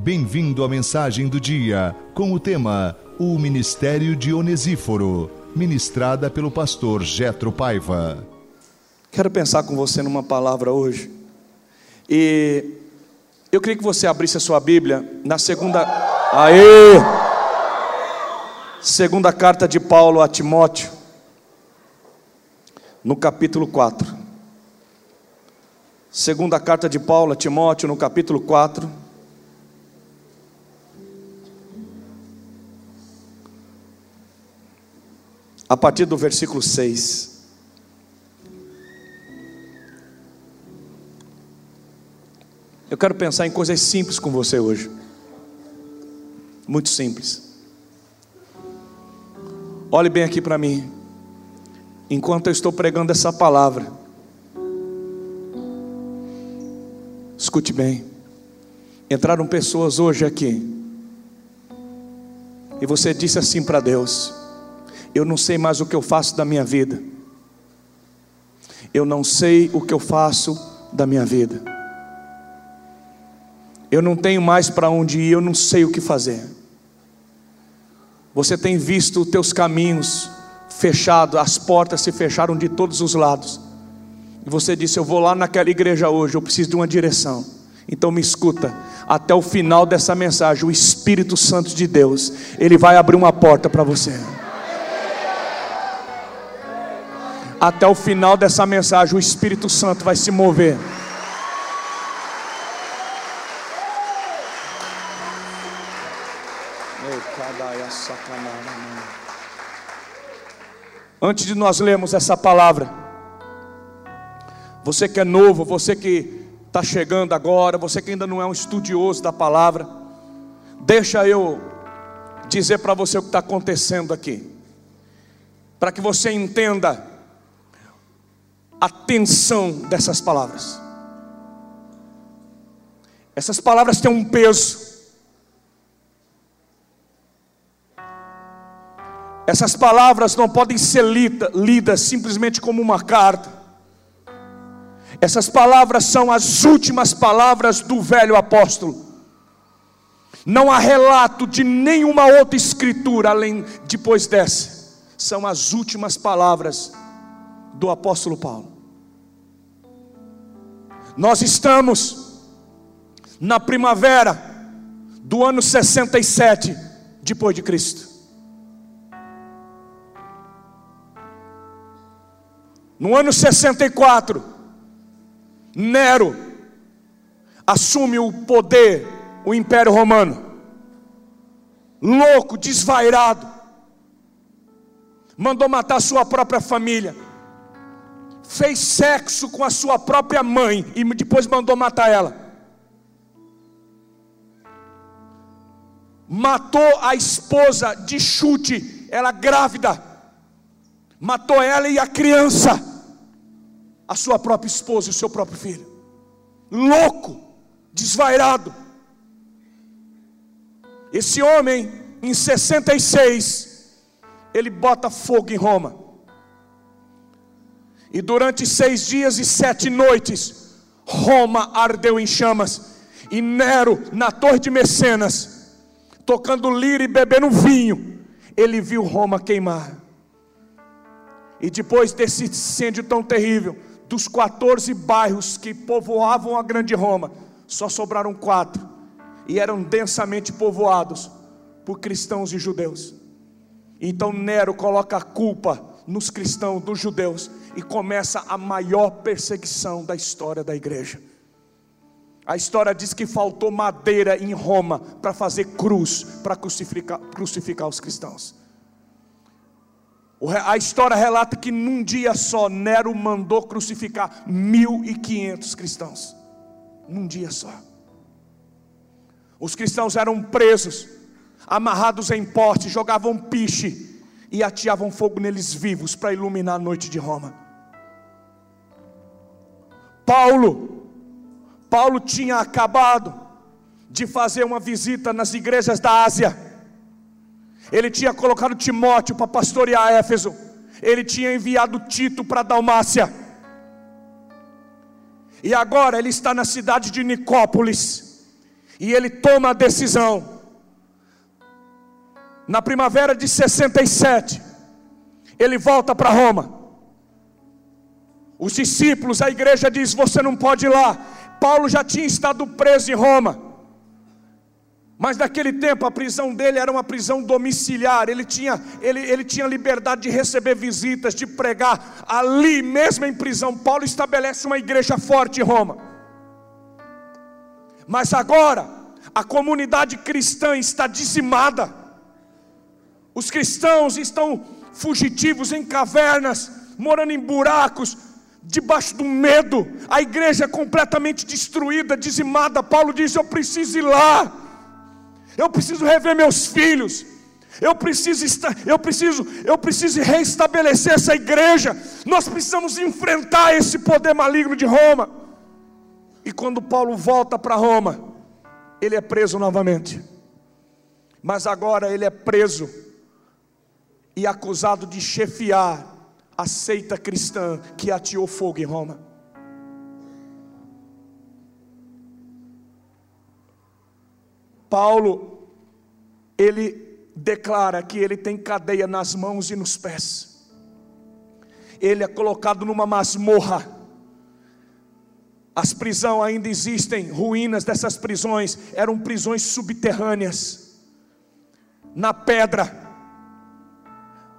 Bem-vindo à mensagem do dia com o tema O Ministério de Onesíforo, ministrada pelo pastor Jetro Paiva. Quero pensar com você numa palavra hoje. E eu queria que você abrisse a sua Bíblia na segunda Aê! Segunda carta de Paulo a Timóteo, no capítulo 4. Segunda carta de Paulo a Timóteo, no capítulo 4. A partir do versículo 6. Eu quero pensar em coisas simples com você hoje. Muito simples. Olhe bem aqui para mim. Enquanto eu estou pregando essa palavra, escute bem. Entraram pessoas hoje aqui, e você disse assim para Deus: Eu não sei mais o que eu faço da minha vida. Eu não sei o que eu faço da minha vida. Eu não tenho mais para onde ir, eu não sei o que fazer. Você tem visto os teus caminhos fechados, as portas se fecharam de todos os lados. E você disse: Eu vou lá naquela igreja hoje, eu preciso de uma direção. Então me escuta, até o final dessa mensagem, o Espírito Santo de Deus, ele vai abrir uma porta para você. Até o final dessa mensagem, o Espírito Santo vai se mover. Antes de nós lermos essa palavra, você que é novo, você que está chegando agora, você que ainda não é um estudioso da palavra, deixa eu dizer para você o que está acontecendo aqui, para que você entenda a tensão dessas palavras. Essas palavras têm um peso. Essas palavras não podem ser lidas, lidas simplesmente como uma carta. Essas palavras são as últimas palavras do velho apóstolo. Não há relato de nenhuma outra escritura além depois dessa. São as últimas palavras do apóstolo Paulo. Nós estamos na primavera do ano 67 depois de Cristo. No ano 64, Nero assume o poder, o Império Romano. Louco, desvairado, mandou matar sua própria família, fez sexo com a sua própria mãe e depois mandou matar ela. Matou a esposa de chute, ela grávida matou ela e a criança, a sua própria esposa e o seu próprio filho. Louco, desvairado. Esse homem, em 66, ele bota fogo em Roma. E durante seis dias e sete noites, Roma ardeu em chamas. E Nero, na torre de Mecenas, tocando lira e bebendo vinho, ele viu Roma queimar. E depois desse incêndio tão terrível, dos 14 bairros que povoavam a Grande Roma, só sobraram quatro, e eram densamente povoados por cristãos e judeus. Então Nero coloca a culpa nos cristãos, dos judeus, e começa a maior perseguição da história da igreja. A história diz que faltou madeira em Roma para fazer cruz, para crucificar, crucificar os cristãos. A história relata que num dia só Nero mandou crucificar 1.500 cristãos. Num dia só. Os cristãos eram presos, amarrados em postes, jogavam piche e ateavam fogo neles vivos para iluminar a noite de Roma. Paulo, Paulo tinha acabado de fazer uma visita nas igrejas da Ásia ele tinha colocado Timóteo para pastorear Éfeso. Ele tinha enviado Tito para Dalmácia. E agora ele está na cidade de Nicópolis. E ele toma a decisão. Na primavera de 67, ele volta para Roma. Os discípulos, a igreja diz: Você não pode ir lá. Paulo já tinha estado preso em Roma. Mas naquele tempo a prisão dele era uma prisão domiciliar, ele tinha, ele, ele tinha liberdade de receber visitas, de pregar ali mesmo em prisão. Paulo estabelece uma igreja forte em Roma. Mas agora a comunidade cristã está dizimada, os cristãos estão fugitivos em cavernas, morando em buracos, debaixo do medo, a igreja é completamente destruída, dizimada. Paulo diz: Eu preciso ir lá eu preciso rever meus filhos. Eu preciso estar, eu preciso, eu preciso reestabelecer essa igreja. Nós precisamos enfrentar esse poder maligno de Roma. E quando Paulo volta para Roma, ele é preso novamente. Mas agora ele é preso e acusado de chefiar a seita cristã que ateou fogo em Roma. Paulo, ele declara que ele tem cadeia nas mãos e nos pés. Ele é colocado numa masmorra. As prisões ainda existem, ruínas dessas prisões eram prisões subterrâneas. Na pedra,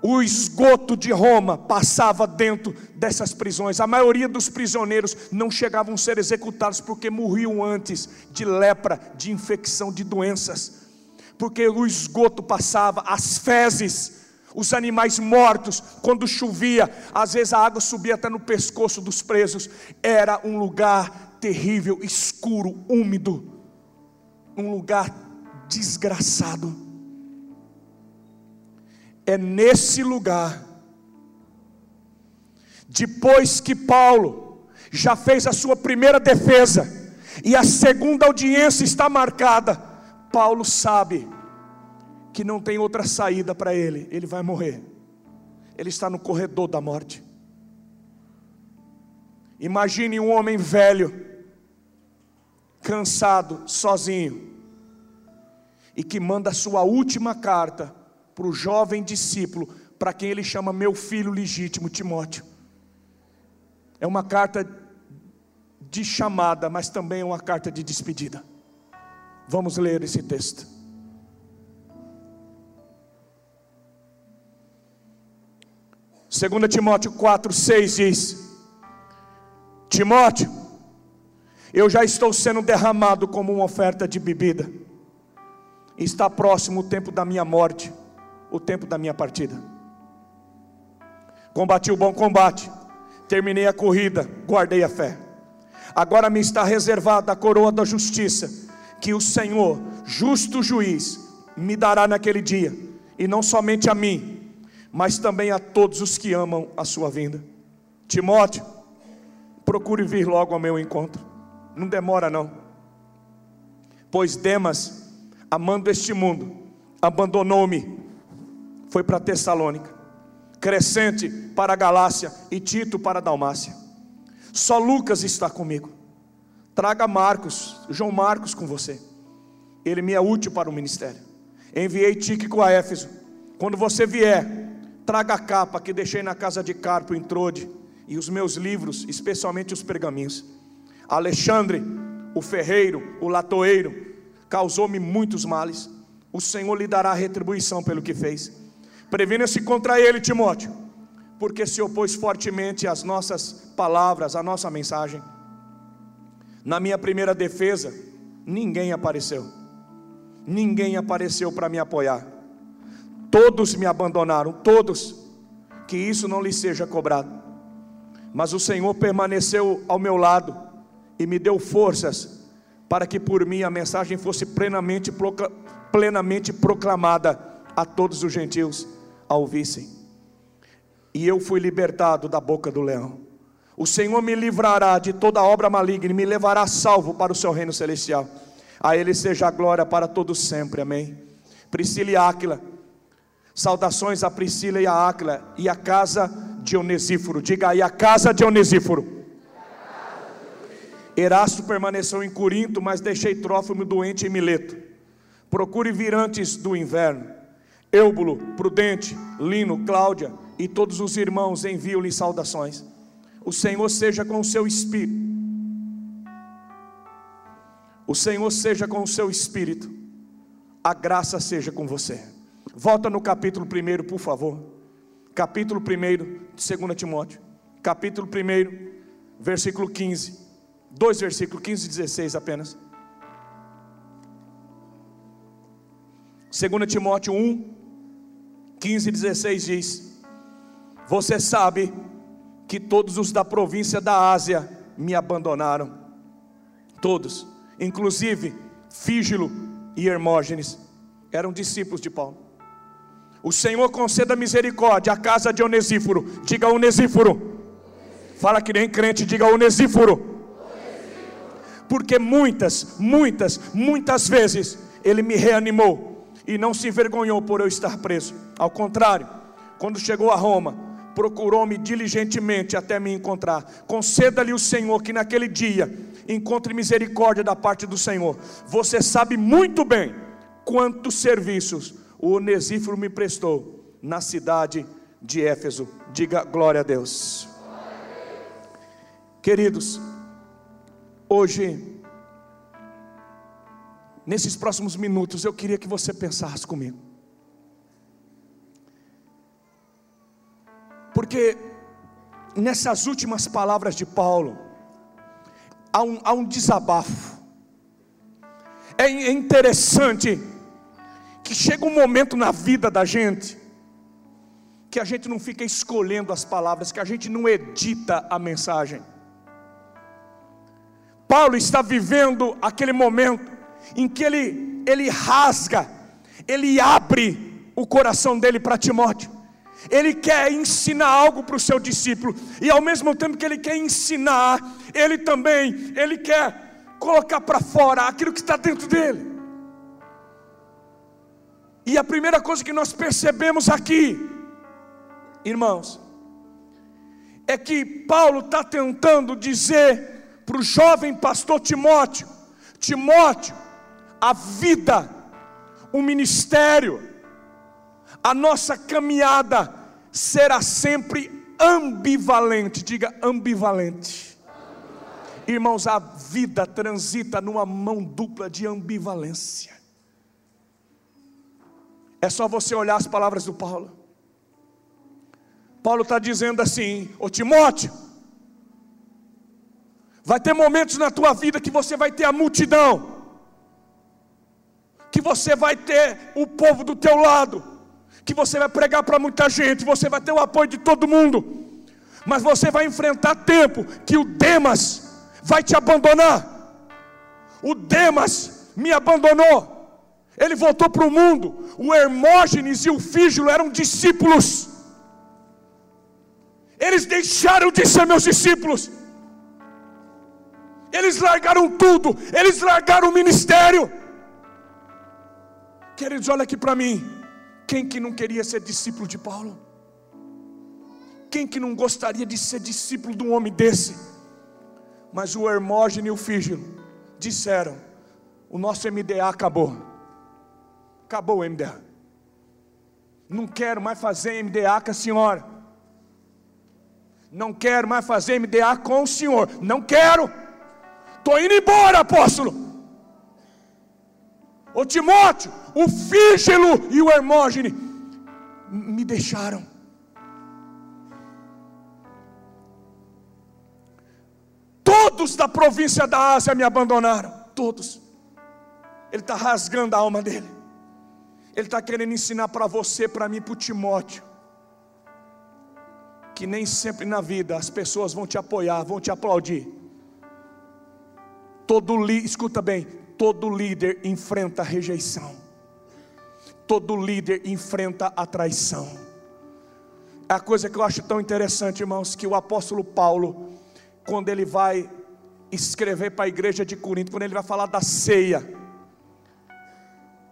o esgoto de Roma passava dentro dessas prisões. A maioria dos prisioneiros não chegavam a ser executados porque morriam antes de lepra, de infecção, de doenças. Porque o esgoto passava, as fezes, os animais mortos, quando chovia, às vezes a água subia até no pescoço dos presos. Era um lugar terrível, escuro, úmido, um lugar desgraçado. É nesse lugar, depois que Paulo já fez a sua primeira defesa, e a segunda audiência está marcada, Paulo sabe que não tem outra saída para ele, ele vai morrer, ele está no corredor da morte. Imagine um homem velho, cansado, sozinho, e que manda a sua última carta para o jovem discípulo, para quem ele chama meu filho legítimo, Timóteo. É uma carta de chamada, mas também é uma carta de despedida. Vamos ler esse texto. Segunda Timóteo 4, 6 diz: Timóteo, eu já estou sendo derramado como uma oferta de bebida. Está próximo o tempo da minha morte o tempo da minha partida. Combati o bom combate, terminei a corrida, guardei a fé. Agora me está reservada a coroa da justiça, que o Senhor, justo juiz, me dará naquele dia, e não somente a mim, mas também a todos os que amam a sua vinda. Timóteo, procure vir logo ao meu encontro, não demora não, pois Demas, amando este mundo, abandonou-me foi para Tessalônica, Crescente para Galácia e Tito para Dalmácia. Só Lucas está comigo. Traga Marcos, João Marcos com você. Ele me é útil para o ministério. Enviei Tíquico a Éfeso. Quando você vier, traga a capa que deixei na casa de Carpo em Trode e os meus livros, especialmente os pergaminhos. Alexandre, o ferreiro, o latoeiro, causou-me muitos males. O Senhor lhe dará retribuição pelo que fez. Previna-se contra ele, Timóteo, porque se opôs fortemente às nossas palavras, à nossa mensagem. Na minha primeira defesa, ninguém apareceu, ninguém apareceu para me apoiar, todos me abandonaram, todos, que isso não lhe seja cobrado, mas o Senhor permaneceu ao meu lado e me deu forças para que por mim a mensagem fosse plenamente, plenamente proclamada a todos os gentios a ouvissem. E eu fui libertado da boca do leão. O Senhor me livrará de toda obra maligna e me levará salvo para o seu reino celestial. A Ele seja a glória para todos sempre. Amém. Priscila e Áquila. Saudações a Priscila e a Áquila e a casa de Onesíforo. Diga aí, a casa de Onesíforo. Erasto permaneceu em Corinto, mas deixei Trófimo doente em Mileto. Procure vir antes do inverno. Eubulo, Prudente, Lino, Cláudia e todos os irmãos enviam-lhe saudações. O Senhor seja com o seu espírito. O Senhor seja com o seu espírito. A graça seja com você. Volta no capítulo 1, por favor. Capítulo 1 de 2 Timóteo. Capítulo 1, versículo 15. Dois versículos, 15 e 16 apenas. 2 Timóteo 1, 15 e 16 diz: Você sabe que todos os da província da Ásia me abandonaram, todos, inclusive Fígilo e Hermógenes, eram discípulos de Paulo. O Senhor conceda misericórdia à casa de Onesíforo, diga Onesíforo, fala que nem crente, diga Onesíforo, porque muitas, muitas, muitas vezes ele me reanimou e não se envergonhou por eu estar preso, ao contrário, quando chegou a Roma, procurou-me diligentemente até me encontrar. Conceda-lhe o Senhor que naquele dia encontre misericórdia da parte do Senhor. Você sabe muito bem quantos serviços o Onesíforo me prestou na cidade de Éfeso. Diga glória a Deus. Queridos, hoje, nesses próximos minutos, eu queria que você pensasse comigo. Porque nessas últimas palavras de Paulo, há um, há um desabafo. É, é interessante que chega um momento na vida da gente, que a gente não fica escolhendo as palavras, que a gente não edita a mensagem. Paulo está vivendo aquele momento em que ele, ele rasga, ele abre o coração dele para Timóteo. Ele quer ensinar algo para o seu discípulo, e ao mesmo tempo que ele quer ensinar, ele também, ele quer colocar para fora aquilo que está dentro dele. E a primeira coisa que nós percebemos aqui, irmãos, é que Paulo está tentando dizer para o jovem pastor Timóteo: Timóteo, a vida, o ministério, a nossa caminhada será sempre ambivalente. Diga ambivalente. Irmãos, a vida transita numa mão dupla de ambivalência. É só você olhar as palavras do Paulo. Paulo está dizendo assim: Ô Timóteo, vai ter momentos na tua vida que você vai ter a multidão, que você vai ter o povo do teu lado, que você vai pregar para muita gente, você vai ter o apoio de todo mundo, mas você vai enfrentar tempo que o Demas vai te abandonar. O Demas me abandonou, ele voltou para o mundo. O Hermógenes e o Fígilo eram discípulos, eles deixaram de ser meus discípulos. Eles largaram tudo, eles largaram o ministério. Queridos, olha aqui para mim. Quem que não queria ser discípulo de Paulo? Quem que não gostaria de ser discípulo de um homem desse? Mas o Hermógenes e o Fígilo disseram: o nosso MDA acabou. Acabou o MDA. Não quero mais fazer MDA com a senhora. Não quero mais fazer MDA com o senhor. Não quero. Estou indo embora, apóstolo. Ô Timóteo, o Fígelo e o Hermógene me deixaram. Todos da província da Ásia me abandonaram. Todos. Ele está rasgando a alma dele. Ele está querendo ensinar para você, para mim, para o Timóteo. Que nem sempre na vida as pessoas vão te apoiar, vão te aplaudir. Todo li, escuta bem, todo líder enfrenta a rejeição, todo líder enfrenta a traição. É a coisa que eu acho tão interessante, irmãos, que o apóstolo Paulo, quando ele vai escrever para a igreja de Corinto, quando ele vai falar da ceia,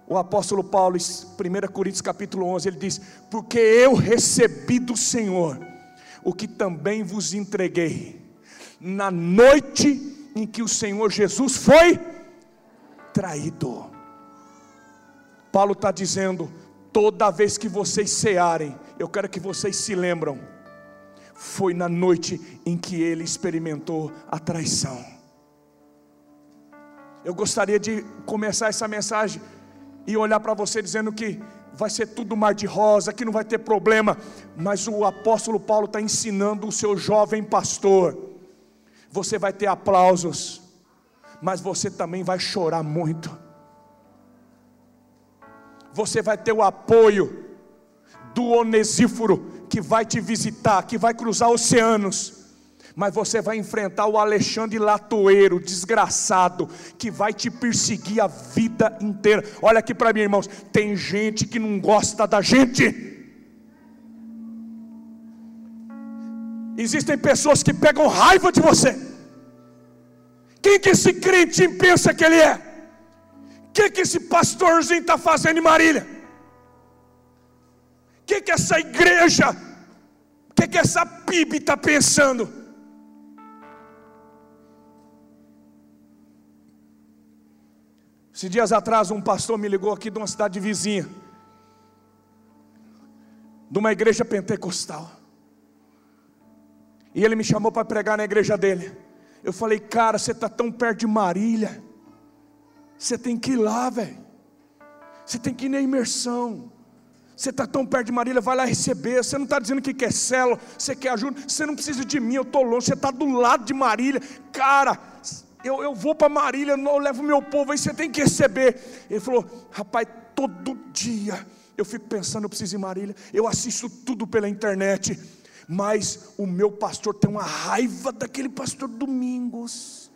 o apóstolo Paulo, 1 Coríntios capítulo 11, ele diz: Porque eu recebi do Senhor o que também vos entreguei, na noite em que o Senhor Jesus foi traído. Paulo está dizendo: toda vez que vocês cearem, eu quero que vocês se lembram, foi na noite em que ele experimentou a traição. Eu gostaria de começar essa mensagem e olhar para você dizendo que vai ser tudo mar de rosa, que não vai ter problema, mas o apóstolo Paulo está ensinando o seu jovem pastor: você vai ter aplausos, mas você também vai chorar muito você vai ter o apoio do Onesíforo que vai te visitar, que vai cruzar oceanos. Mas você vai enfrentar o Alexandre Latoeiro, desgraçado, que vai te perseguir a vida inteira. Olha aqui para mim, irmãos: tem gente que não gosta da gente. Existem pessoas que pegam raiva de você. Quem que esse crente pensa que ele é? que, que esse pastorzinho está fazendo em Marília? O que, que essa igreja, o que, que essa PIB está pensando? Esses dias atrás, um pastor me ligou aqui de uma cidade vizinha, de uma igreja pentecostal. E ele me chamou para pregar na igreja dele. Eu falei, cara, você está tão perto de Marília. Você tem que ir lá, velho. Você tem que ir na imersão. Você está tão perto de Marília, vai lá receber. Você não está dizendo que quer célula, você quer ajuda. Você não precisa de mim, eu estou longe. Você está do lado de Marília. Cara, eu, eu vou para Marília, eu levo meu povo aí, você tem que receber. Ele falou, rapaz, todo dia eu fico pensando, eu preciso ir em Marília. Eu assisto tudo pela internet. Mas o meu pastor tem uma raiva daquele pastor Domingos.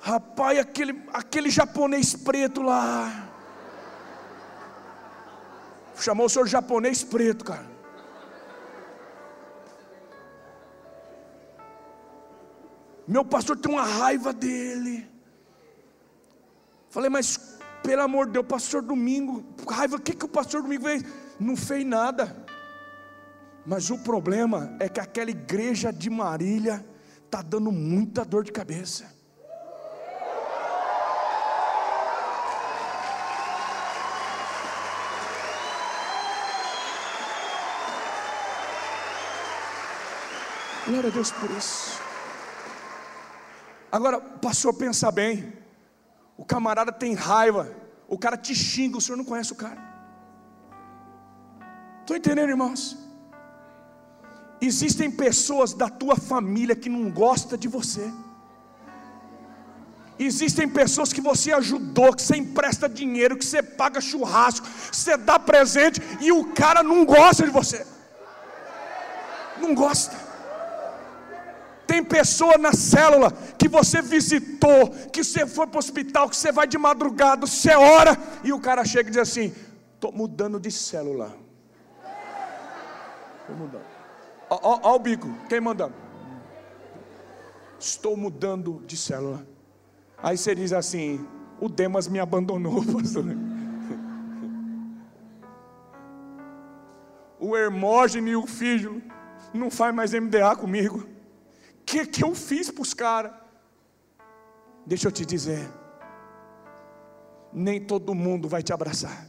Rapaz, aquele, aquele japonês preto lá. Chamou o senhor japonês preto, cara. Meu pastor tem uma raiva dele. Falei, mas pelo amor de Deus, pastor Domingo, raiva, o que, que o pastor Domingo fez? Não fez nada. Mas o problema é que aquela igreja de Marília está dando muita dor de cabeça. Glória a Deus por isso. Agora, pastor, pensa bem. O camarada tem raiva. O cara te xinga, o senhor não conhece o cara. Estou entendendo, irmãos? Existem pessoas da tua família que não gostam de você. Existem pessoas que você ajudou, que você empresta dinheiro, que você paga churrasco, você dá presente e o cara não gosta de você. Não gosta. Tem pessoa na célula que você visitou, que você foi para o hospital, que você vai de madrugada, você ora, e o cara chega e diz assim: estou mudando de célula. Estou mudando. Ó, o bico, quem mandando? Estou mudando de célula. Aí você diz assim: o Demas me abandonou, pastor. O Hermógenes e o filho não faz mais MDA comigo que, que eu fiz para os caras? Deixa eu te dizer, nem todo mundo vai te abraçar.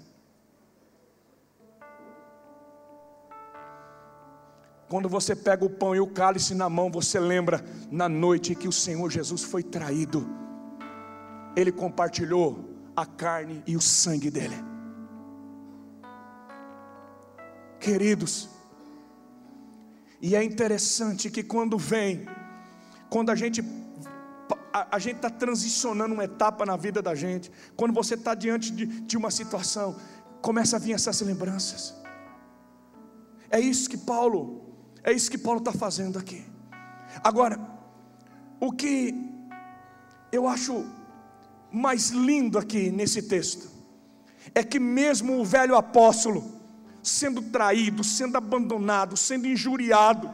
Quando você pega o pão e o cálice na mão, você lembra na noite que o Senhor Jesus foi traído, Ele compartilhou a carne e o sangue dele. Queridos, e é interessante que quando vem quando a gente a, a gente está transicionando uma etapa na vida da gente, quando você está diante de, de uma situação, começa a vir essas lembranças. É isso que Paulo, é isso que Paulo está fazendo aqui. Agora, o que eu acho mais lindo aqui nesse texto, é que mesmo o velho apóstolo, sendo traído, sendo abandonado, sendo injuriado,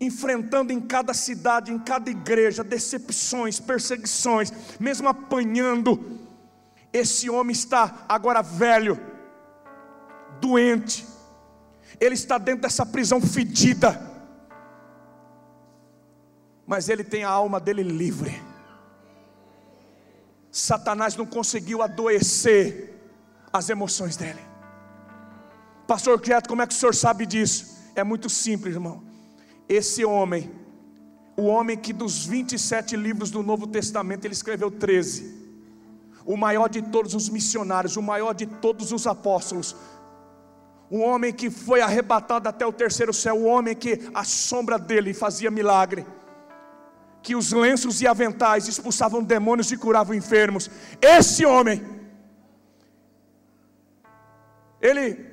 enfrentando em cada cidade, em cada igreja, decepções, perseguições, mesmo apanhando, esse homem está agora velho, doente, ele está dentro dessa prisão fedida. mas ele tem a alma dele livre. Satanás não conseguiu adoecer as emoções dele. Pastor Quieto, como é que o senhor sabe disso? É muito simples, irmão. Esse homem, o homem que dos 27 livros do Novo Testamento ele escreveu 13, o maior de todos os missionários, o maior de todos os apóstolos, um homem que foi arrebatado até o terceiro céu, o homem que a sombra dele fazia milagre, que os lenços e aventais expulsavam demônios e curavam enfermos. Esse homem, ele,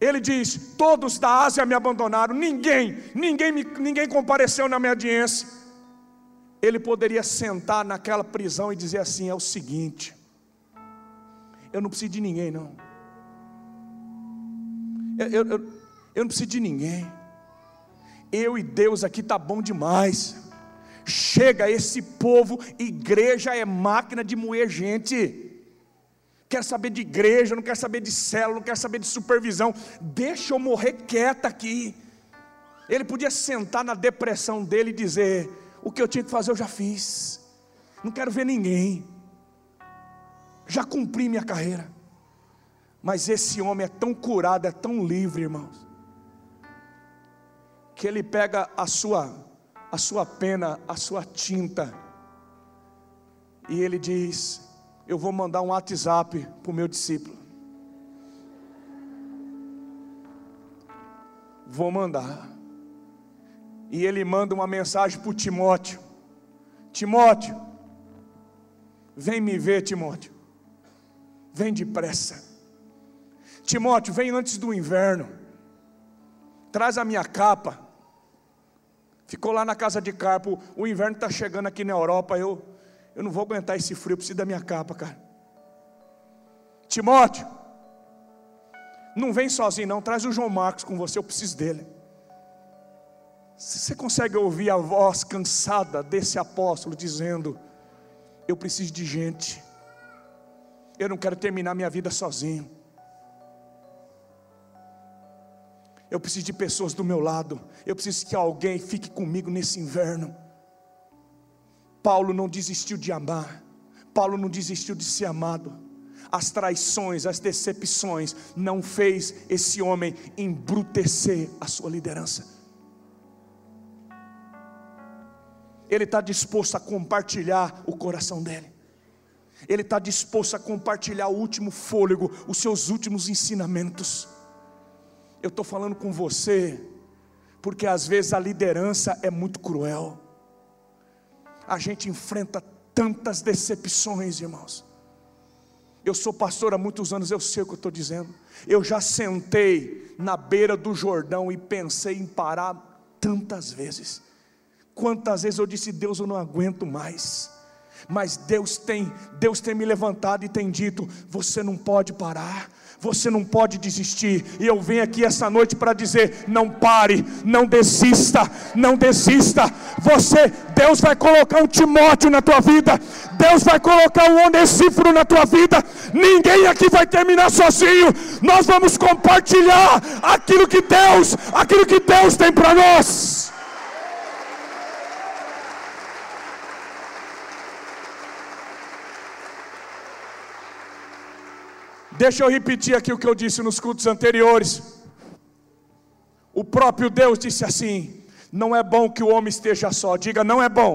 ele diz: Todos da Ásia me abandonaram, ninguém, ninguém, me, ninguém compareceu na minha audiência. Ele poderia sentar naquela prisão e dizer assim: É o seguinte, eu não preciso de ninguém, não. Eu, eu, eu, eu não preciso de ninguém. Eu e Deus aqui tá bom demais. Chega esse povo, igreja é máquina de moer gente. Quer saber de igreja, não quer saber de célula, não quer saber de supervisão. Deixa eu morrer quieta aqui. Ele podia sentar na depressão dele e dizer: O que eu tinha que fazer eu já fiz. Não quero ver ninguém. Já cumpri minha carreira. Mas esse homem é tão curado, é tão livre, irmãos, que ele pega a sua a sua pena, a sua tinta, e ele diz: Eu vou mandar um WhatsApp para o meu discípulo. Vou mandar. E ele manda uma mensagem para o Timóteo: Timóteo, vem me ver, Timóteo. Vem depressa. Timóteo, vem antes do inverno. Traz a minha capa. Ficou lá na casa de Carpo. O inverno está chegando aqui na Europa. Eu, eu não vou aguentar esse frio. Eu preciso da minha capa, cara. Timóteo, não vem sozinho, não. Traz o João Marcos com você. Eu preciso dele. Você consegue ouvir a voz cansada desse apóstolo dizendo: Eu preciso de gente. Eu não quero terminar minha vida sozinho. Eu preciso de pessoas do meu lado. Eu preciso que alguém fique comigo nesse inverno. Paulo não desistiu de amar. Paulo não desistiu de ser amado. As traições, as decepções não fez esse homem embrutecer a sua liderança. Ele está disposto a compartilhar o coração dele. Ele está disposto a compartilhar o último fôlego, os seus últimos ensinamentos. Eu estou falando com você, porque às vezes a liderança é muito cruel. A gente enfrenta tantas decepções, irmãos. Eu sou pastor há muitos anos, eu sei o que eu estou dizendo. Eu já sentei na beira do Jordão e pensei em parar tantas vezes. Quantas vezes eu disse, Deus, eu não aguento mais mas Deus tem, Deus tem me levantado e tem dito: você não pode parar, você não pode desistir. E eu venho aqui essa noite para dizer: não pare, não desista, não desista. Você, Deus vai colocar um Timóteo na tua vida, Deus vai colocar um Onesíforo na tua vida. Ninguém aqui vai terminar sozinho. Nós vamos compartilhar aquilo que Deus, aquilo que Deus tem para nós. Deixa eu repetir aqui o que eu disse nos cultos anteriores. O próprio Deus disse assim: Não é bom que o homem esteja só. Diga, não é bom,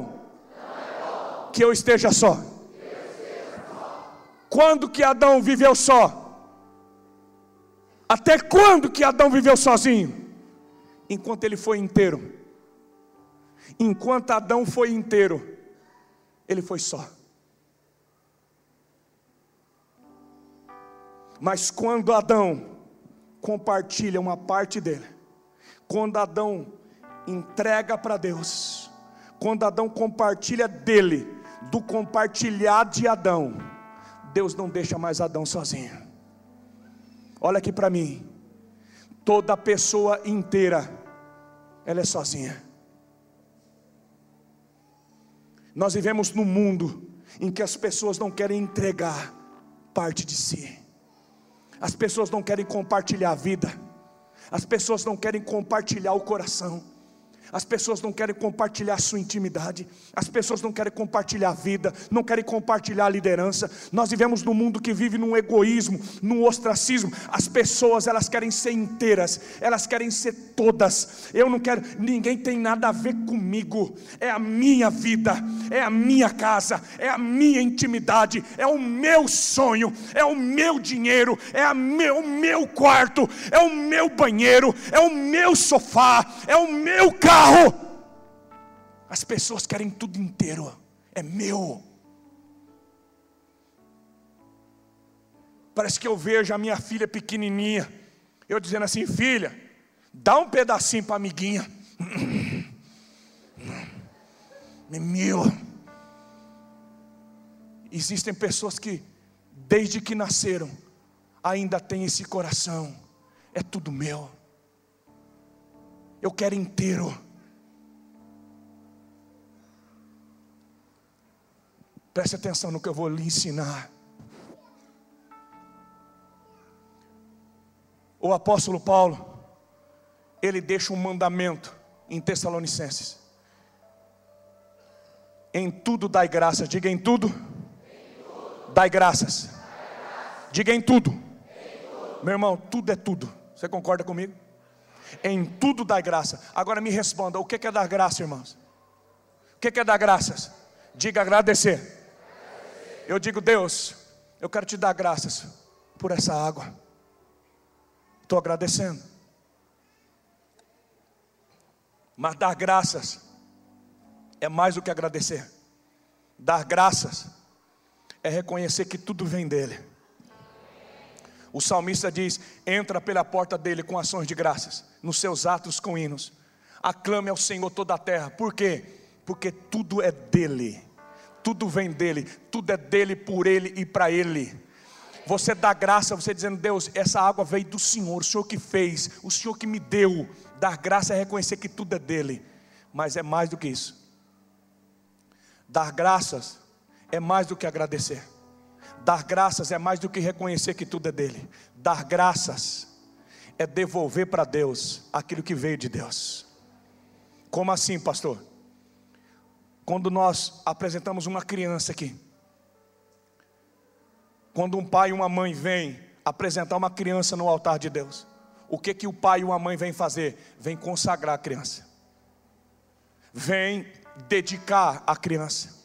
não é bom. que eu esteja só. Eu esteja só. Quando que Adão viveu só? Até quando que Adão viveu sozinho? Enquanto ele foi inteiro. Enquanto Adão foi inteiro, ele foi só. Mas quando Adão compartilha uma parte dele, quando Adão entrega para Deus, quando Adão compartilha dele, do compartilhar de Adão, Deus não deixa mais Adão sozinho. Olha aqui para mim, toda pessoa inteira, ela é sozinha. Nós vivemos num mundo em que as pessoas não querem entregar parte de si. As pessoas não querem compartilhar a vida, as pessoas não querem compartilhar o coração, As pessoas não querem compartilhar sua intimidade, as pessoas não querem compartilhar a vida, não querem compartilhar a liderança. Nós vivemos num mundo que vive num egoísmo, num ostracismo. As pessoas, elas querem ser inteiras, elas querem ser todas. Eu não quero, ninguém tem nada a ver comigo. É a minha vida, é a minha casa, é a minha intimidade, é o meu sonho, é o meu dinheiro, é a meu, o meu quarto, é o meu banheiro, é o meu sofá, é o meu carro carro. As pessoas querem tudo inteiro, é meu. Parece que eu vejo a minha filha pequenininha, eu dizendo assim: filha, dá um pedacinho para a amiguinha. É meu. Existem pessoas que, desde que nasceram, ainda têm esse coração, é tudo meu. Eu quero inteiro. Preste atenção no que eu vou lhe ensinar. O apóstolo Paulo, ele deixa um mandamento em Tessalonicenses. Em tudo dai graças, diga em tudo. Dai graças. Diga em tudo. Meu irmão, tudo é tudo. Você concorda comigo? Em tudo dai graça. Agora me responda: o que é dar graça, irmãos? O que é dar graças? Diga agradecer. Eu digo, Deus, eu quero te dar graças por essa água. Estou agradecendo. Mas dar graças é mais do que agradecer. Dar graças é reconhecer que tudo vem dele. O salmista diz: entra pela porta dele com ações de graças, nos seus atos com hinos. Aclame ao Senhor toda a terra. Por quê? Porque tudo é dele tudo vem dele, tudo é dele, por ele e para ele. Você dá graça, você dizendo, Deus, essa água veio do Senhor, o Senhor que fez, o Senhor que me deu. Dar graça é reconhecer que tudo é dele, mas é mais do que isso. Dar graças é mais do que agradecer. Dar graças é mais do que reconhecer que tudo é dele. Dar graças é devolver para Deus aquilo que veio de Deus. Como assim, pastor? Quando nós apresentamos uma criança aqui, quando um pai e uma mãe vêm apresentar uma criança no altar de Deus, o que que o pai e uma mãe vêm fazer? Vem consagrar a criança, vem dedicar a criança.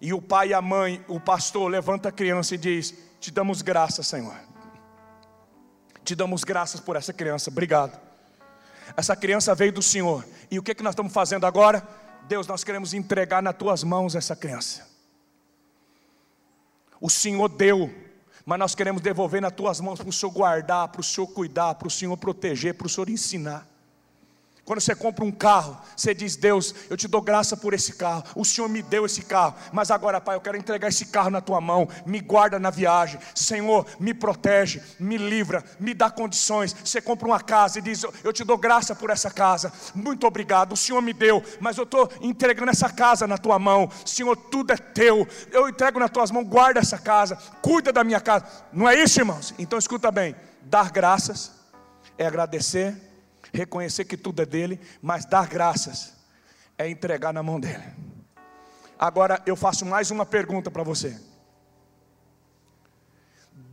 E o pai e a mãe, o pastor levanta a criança e diz: Te damos graças, Senhor. Te damos graças por essa criança, obrigado. Essa criança veio do Senhor. E o que, que nós estamos fazendo agora? Deus, nós queremos entregar nas tuas mãos essa criança. O Senhor deu, mas nós queremos devolver nas tuas mãos para o Senhor guardar, para o Senhor cuidar, para o Senhor proteger, para o Senhor ensinar. Quando você compra um carro, você diz: Deus, eu te dou graça por esse carro. O Senhor me deu esse carro, mas agora, Pai, eu quero entregar esse carro na tua mão. Me guarda na viagem, Senhor, me protege, me livra, me dá condições. Você compra uma casa e diz: Eu te dou graça por essa casa. Muito obrigado. O Senhor me deu, mas eu estou entregando essa casa na tua mão. Senhor, tudo é teu. Eu entrego nas tuas mãos. Guarda essa casa, cuida da minha casa. Não é isso, irmãos? Então escuta bem: dar graças é agradecer reconhecer que tudo é dele, mas dar graças é entregar na mão dele. Agora eu faço mais uma pergunta para você.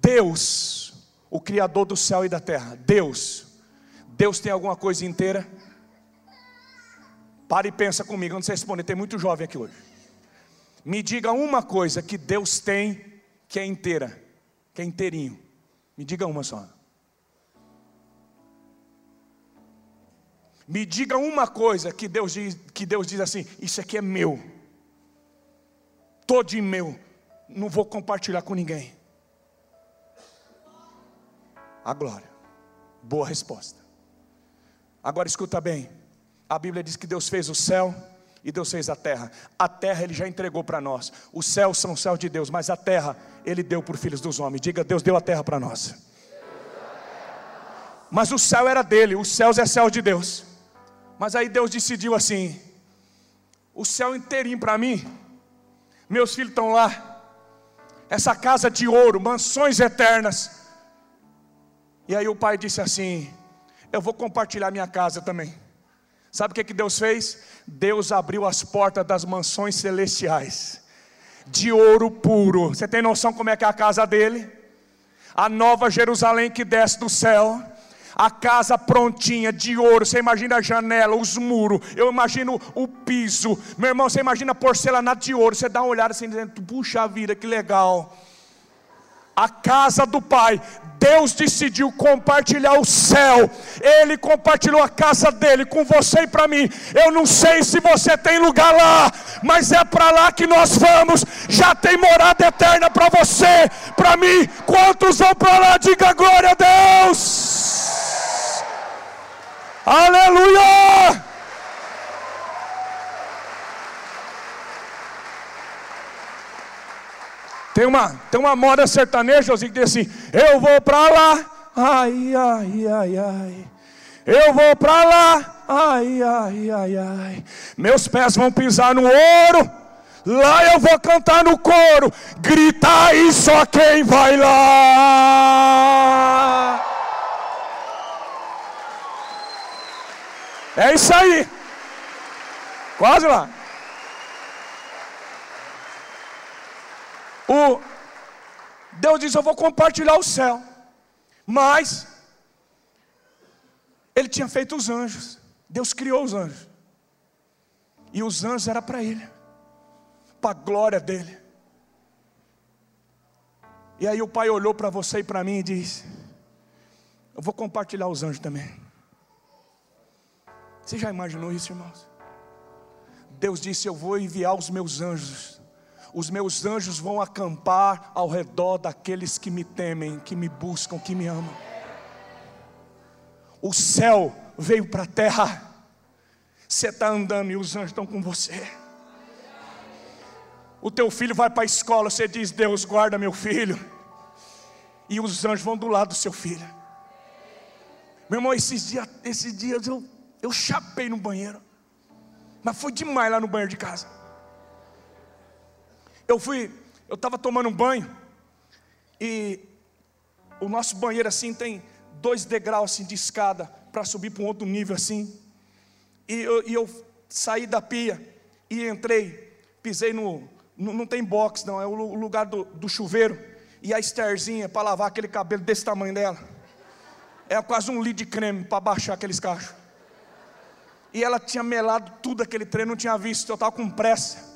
Deus, o Criador do céu e da terra, Deus, Deus tem alguma coisa inteira? Pare e pensa comigo, não sei responder, tem muito jovem aqui hoje. Me diga uma coisa que Deus tem que é inteira, que é inteirinho. Me diga uma só. Me diga uma coisa que Deus diz, que Deus diz assim: isso aqui é meu, todo meu, não vou compartilhar com ninguém. A glória. Boa resposta. Agora escuta bem. A Bíblia diz que Deus fez o céu e Deus fez a terra. A terra ele já entregou para nós. Os céus são o céu de Deus, mas a terra ele deu por filhos dos homens. Diga, Deus deu a terra para nós. Mas o céu era dele, os céus é céu de Deus. Mas aí Deus decidiu assim: o céu inteirinho para mim, meus filhos estão lá, essa casa de ouro, mansões eternas. E aí o pai disse assim: Eu vou compartilhar minha casa também. Sabe o que, que Deus fez? Deus abriu as portas das mansões celestiais, de ouro puro. Você tem noção como é que é a casa dele? A nova Jerusalém que desce do céu a casa prontinha de ouro. Você imagina a janela, os muros, eu imagino o piso. Meu irmão, você imagina porcelanato de ouro. Você dá uma olhada assim, dizendo: puxa vida, que legal. A casa do Pai, Deus decidiu compartilhar o céu, Ele compartilhou a casa dele com você e para mim. Eu não sei se você tem lugar lá, mas é para lá que nós vamos. Já tem morada eterna para você, para mim. Quantos vão para lá? Diga glória a Deus. Aleluia! Tem uma, tem uma moda sertaneja que diz assim: Eu vou para lá, ai, ai, ai, ai. Eu vou para lá, ai, ai, ai, ai. Meus pés vão pisar no ouro, lá eu vou cantar no coro. Grita aí só quem vai lá. É isso aí. Quase lá. O Deus diz: Eu vou compartilhar o céu. Mas ele tinha feito os anjos. Deus criou os anjos. E os anjos era para ele. Para a glória dele. E aí o pai olhou para você e para mim e disse: Eu vou compartilhar os anjos também. Você já imaginou isso, irmãos? Deus disse: Eu vou enviar os meus anjos. Os meus anjos vão acampar ao redor daqueles que me temem, que me buscam, que me amam. O céu veio para a terra. Você está andando e os anjos estão com você. O teu filho vai para a escola, você diz: Deus guarda meu filho. E os anjos vão do lado do seu filho. Meu irmão, esses dias, esses dias eu eu chapei no banheiro. Mas foi demais lá no banheiro de casa. Eu fui, eu estava tomando um banho. E o nosso banheiro assim tem dois degraus assim de escada para subir para um outro nível assim. E eu, e eu, saí da pia e entrei, pisei no, no não tem box não, é o lugar do, do chuveiro e a Estherzinha para lavar aquele cabelo desse tamanho dela. É quase um litro de creme para baixar aqueles cachos. E ela tinha melado tudo aquele trem, não tinha visto, eu estava com pressa.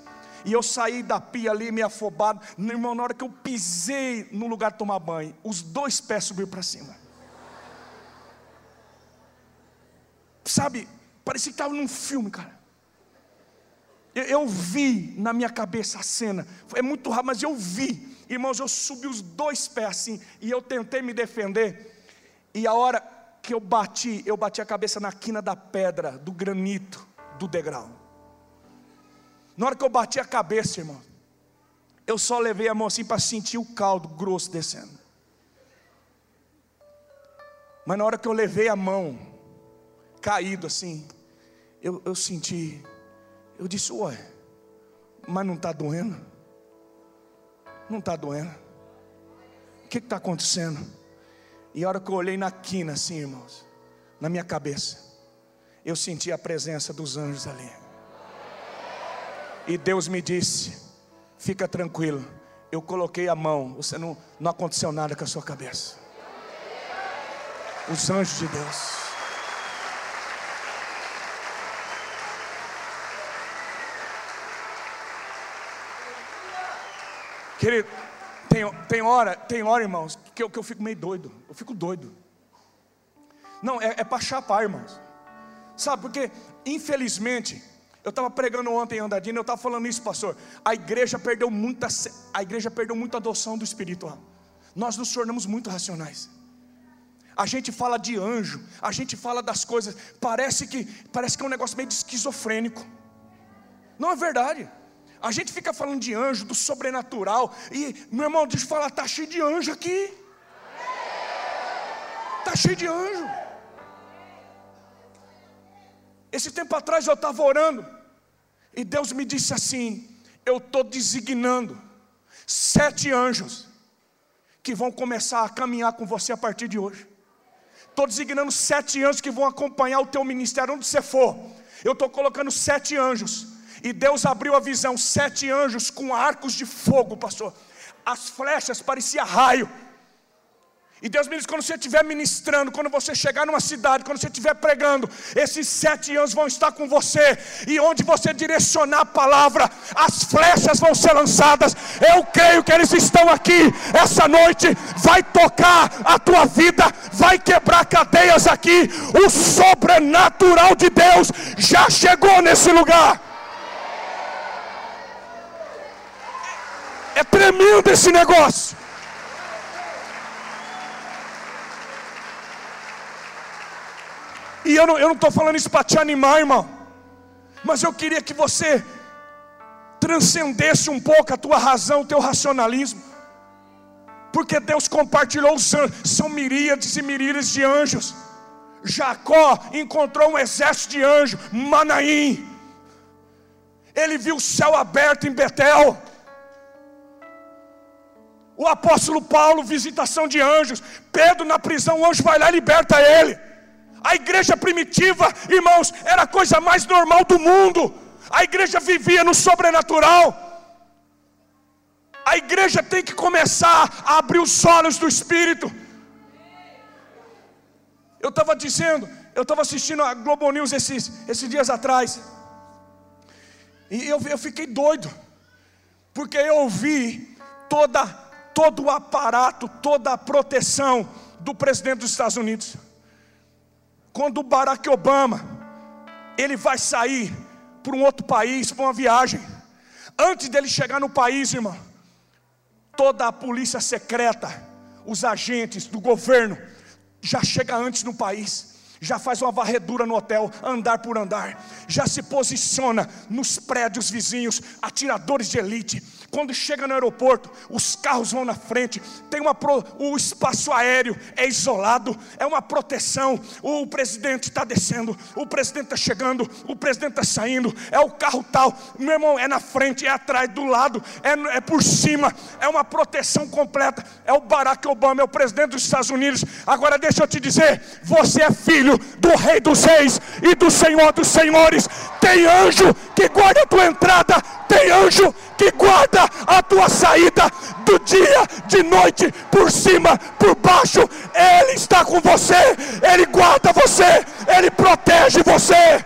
E eu saí da pia ali, me afobado. Irmão, na hora que eu pisei no lugar de tomar banho, os dois pés subiram para cima. Sabe, parecia que estava num filme, cara. Eu, eu, vi na minha cabeça a cena. É muito rápido, mas eu vi. Irmãos, eu subi os dois pés assim. E eu tentei me defender. E a hora que eu bati, eu bati a cabeça na quina da pedra, do granito, do degrau. Na hora que eu bati a cabeça, irmão, eu só levei a mão assim para sentir o caldo grosso descendo. Mas na hora que eu levei a mão, caído assim, eu, eu senti, eu disse, ué, mas não está doendo? Não está doendo? O que está acontecendo? E a hora que eu olhei na quina, assim, irmãos, na minha cabeça, eu senti a presença dos anjos ali. E Deus me disse: fica tranquilo, eu coloquei a mão, você não, não aconteceu nada com a sua cabeça. Os anjos de Deus. Querido, tem, tem hora, tem hora, irmãos, que eu, que eu fico meio doido. Eu fico doido. Não, é, é para chapar, irmãos. Sabe, porque, infelizmente, eu estava pregando ontem em Andadina, eu estava falando isso, pastor. A igreja perdeu muita, a igreja perdeu muita adoção do espiritual. Nós nos tornamos muito racionais. A gente fala de anjo, a gente fala das coisas, parece que parece que é um negócio meio esquizofrênico. Não é verdade. A gente fica falando de anjo, do sobrenatural, e, meu irmão, deixa eu falar, está cheio de anjo aqui. Está cheio de anjo. Esse tempo atrás eu estava orando, e Deus me disse assim: Eu estou designando sete anjos que vão começar a caminhar com você a partir de hoje. Estou designando sete anjos que vão acompanhar o teu ministério onde você for Eu estou colocando sete anjos. E Deus abriu a visão: sete anjos com arcos de fogo, pastor. As flechas pareciam raio. E Deus me diz: quando você estiver ministrando, quando você chegar numa cidade, quando você estiver pregando, esses sete anos vão estar com você, e onde você direcionar a palavra, as flechas vão ser lançadas. Eu creio que eles estão aqui essa noite, vai tocar a tua vida, vai quebrar cadeias aqui. O sobrenatural de Deus já chegou nesse lugar. É tremendo esse negócio. E eu não estou falando isso para te animar, irmão. Mas eu queria que você transcendesse um pouco a tua razão, o teu racionalismo. Porque Deus compartilhou os anjos, são miríades e miríades de anjos. Jacó encontrou um exército de anjos, Manaim. Ele viu o céu aberto em Betel. O apóstolo Paulo, visitação de anjos. Pedro na prisão, o anjo vai lá e liberta ele. A igreja primitiva, irmãos, era a coisa mais normal do mundo. A igreja vivia no sobrenatural. A igreja tem que começar a abrir os olhos do Espírito. Eu estava dizendo, eu estava assistindo a Globo News esses, esses dias atrás. E eu, eu fiquei doido. Porque eu ouvi toda, todo o aparato, toda a proteção do presidente dos Estados Unidos. Quando o Barack Obama ele vai sair para um outro país, para uma viagem, antes dele chegar no país, irmão, toda a polícia secreta, os agentes do governo, já chega antes no país já faz uma varredura no hotel, andar por andar, já se posiciona nos prédios vizinhos, atiradores de elite, quando chega no aeroporto, os carros vão na frente, tem uma pro, o espaço aéreo é isolado, é uma proteção. O presidente está descendo, o presidente está chegando, o presidente está saindo, é o carro tal, meu irmão, é na frente, é atrás, do lado, é, é por cima, é uma proteção completa. É o Barack Obama, é o presidente dos Estados Unidos. Agora deixa eu te dizer, você é filho do Rei dos Reis e do Senhor dos Senhores. Tem anjo que guarda a tua entrada, tem anjo que guarda a tua saída do dia, de noite, por cima, por baixo. Ele está com você, Ele guarda você, Ele protege você.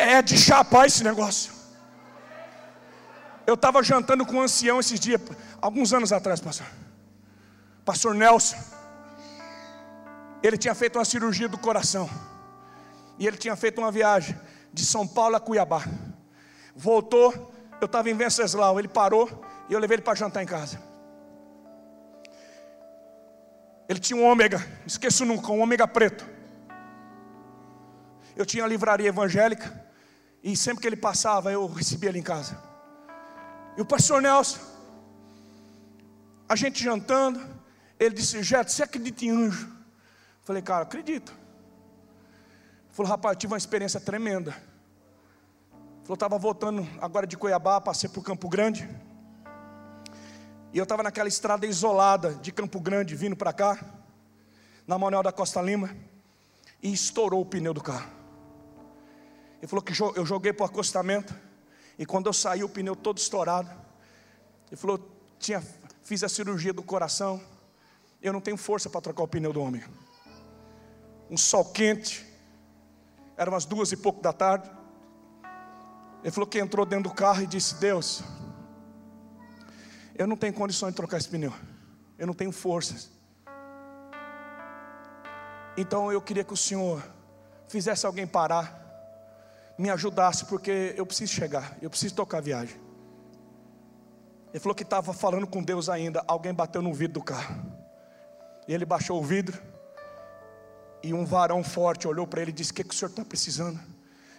É de chapar esse negócio. Eu estava jantando com um ancião esses dias, alguns anos atrás, pastor. Pastor Nelson, ele tinha feito uma cirurgia do coração, e ele tinha feito uma viagem de São Paulo a Cuiabá. Voltou, eu estava em Venceslau, ele parou e eu levei ele para jantar em casa. Ele tinha um ômega, esqueço nunca, um ômega preto. Eu tinha a livraria evangélica, e sempre que ele passava, eu recebia ele em casa. E o pastor Nelson, a gente jantando, ele disse: Jeto, você acredita em anjo? Eu falei, cara, acredito. Ele falou, rapaz, eu tive uma experiência tremenda. Ele falou, estava voltando agora de Cuiabá, passei por Campo Grande. E eu estava naquela estrada isolada de Campo Grande, vindo para cá, na Manuel da Costa Lima, e estourou o pneu do carro. Ele falou que eu joguei para o acostamento, e quando eu saí, o pneu todo estourado. Ele falou, tinha, fiz a cirurgia do coração, eu não tenho força para trocar o pneu do homem. Um sol quente, eram umas duas e pouco da tarde. Ele falou que entrou dentro do carro e disse: Deus, eu não tenho condições de trocar esse pneu, eu não tenho forças. Então eu queria que o Senhor fizesse alguém parar, me ajudasse, porque eu preciso chegar, eu preciso tocar a viagem. Ele falou que estava falando com Deus ainda, alguém bateu no vidro do carro. E ele baixou o vidro. E um varão forte olhou para ele e disse: O que, que o senhor está precisando?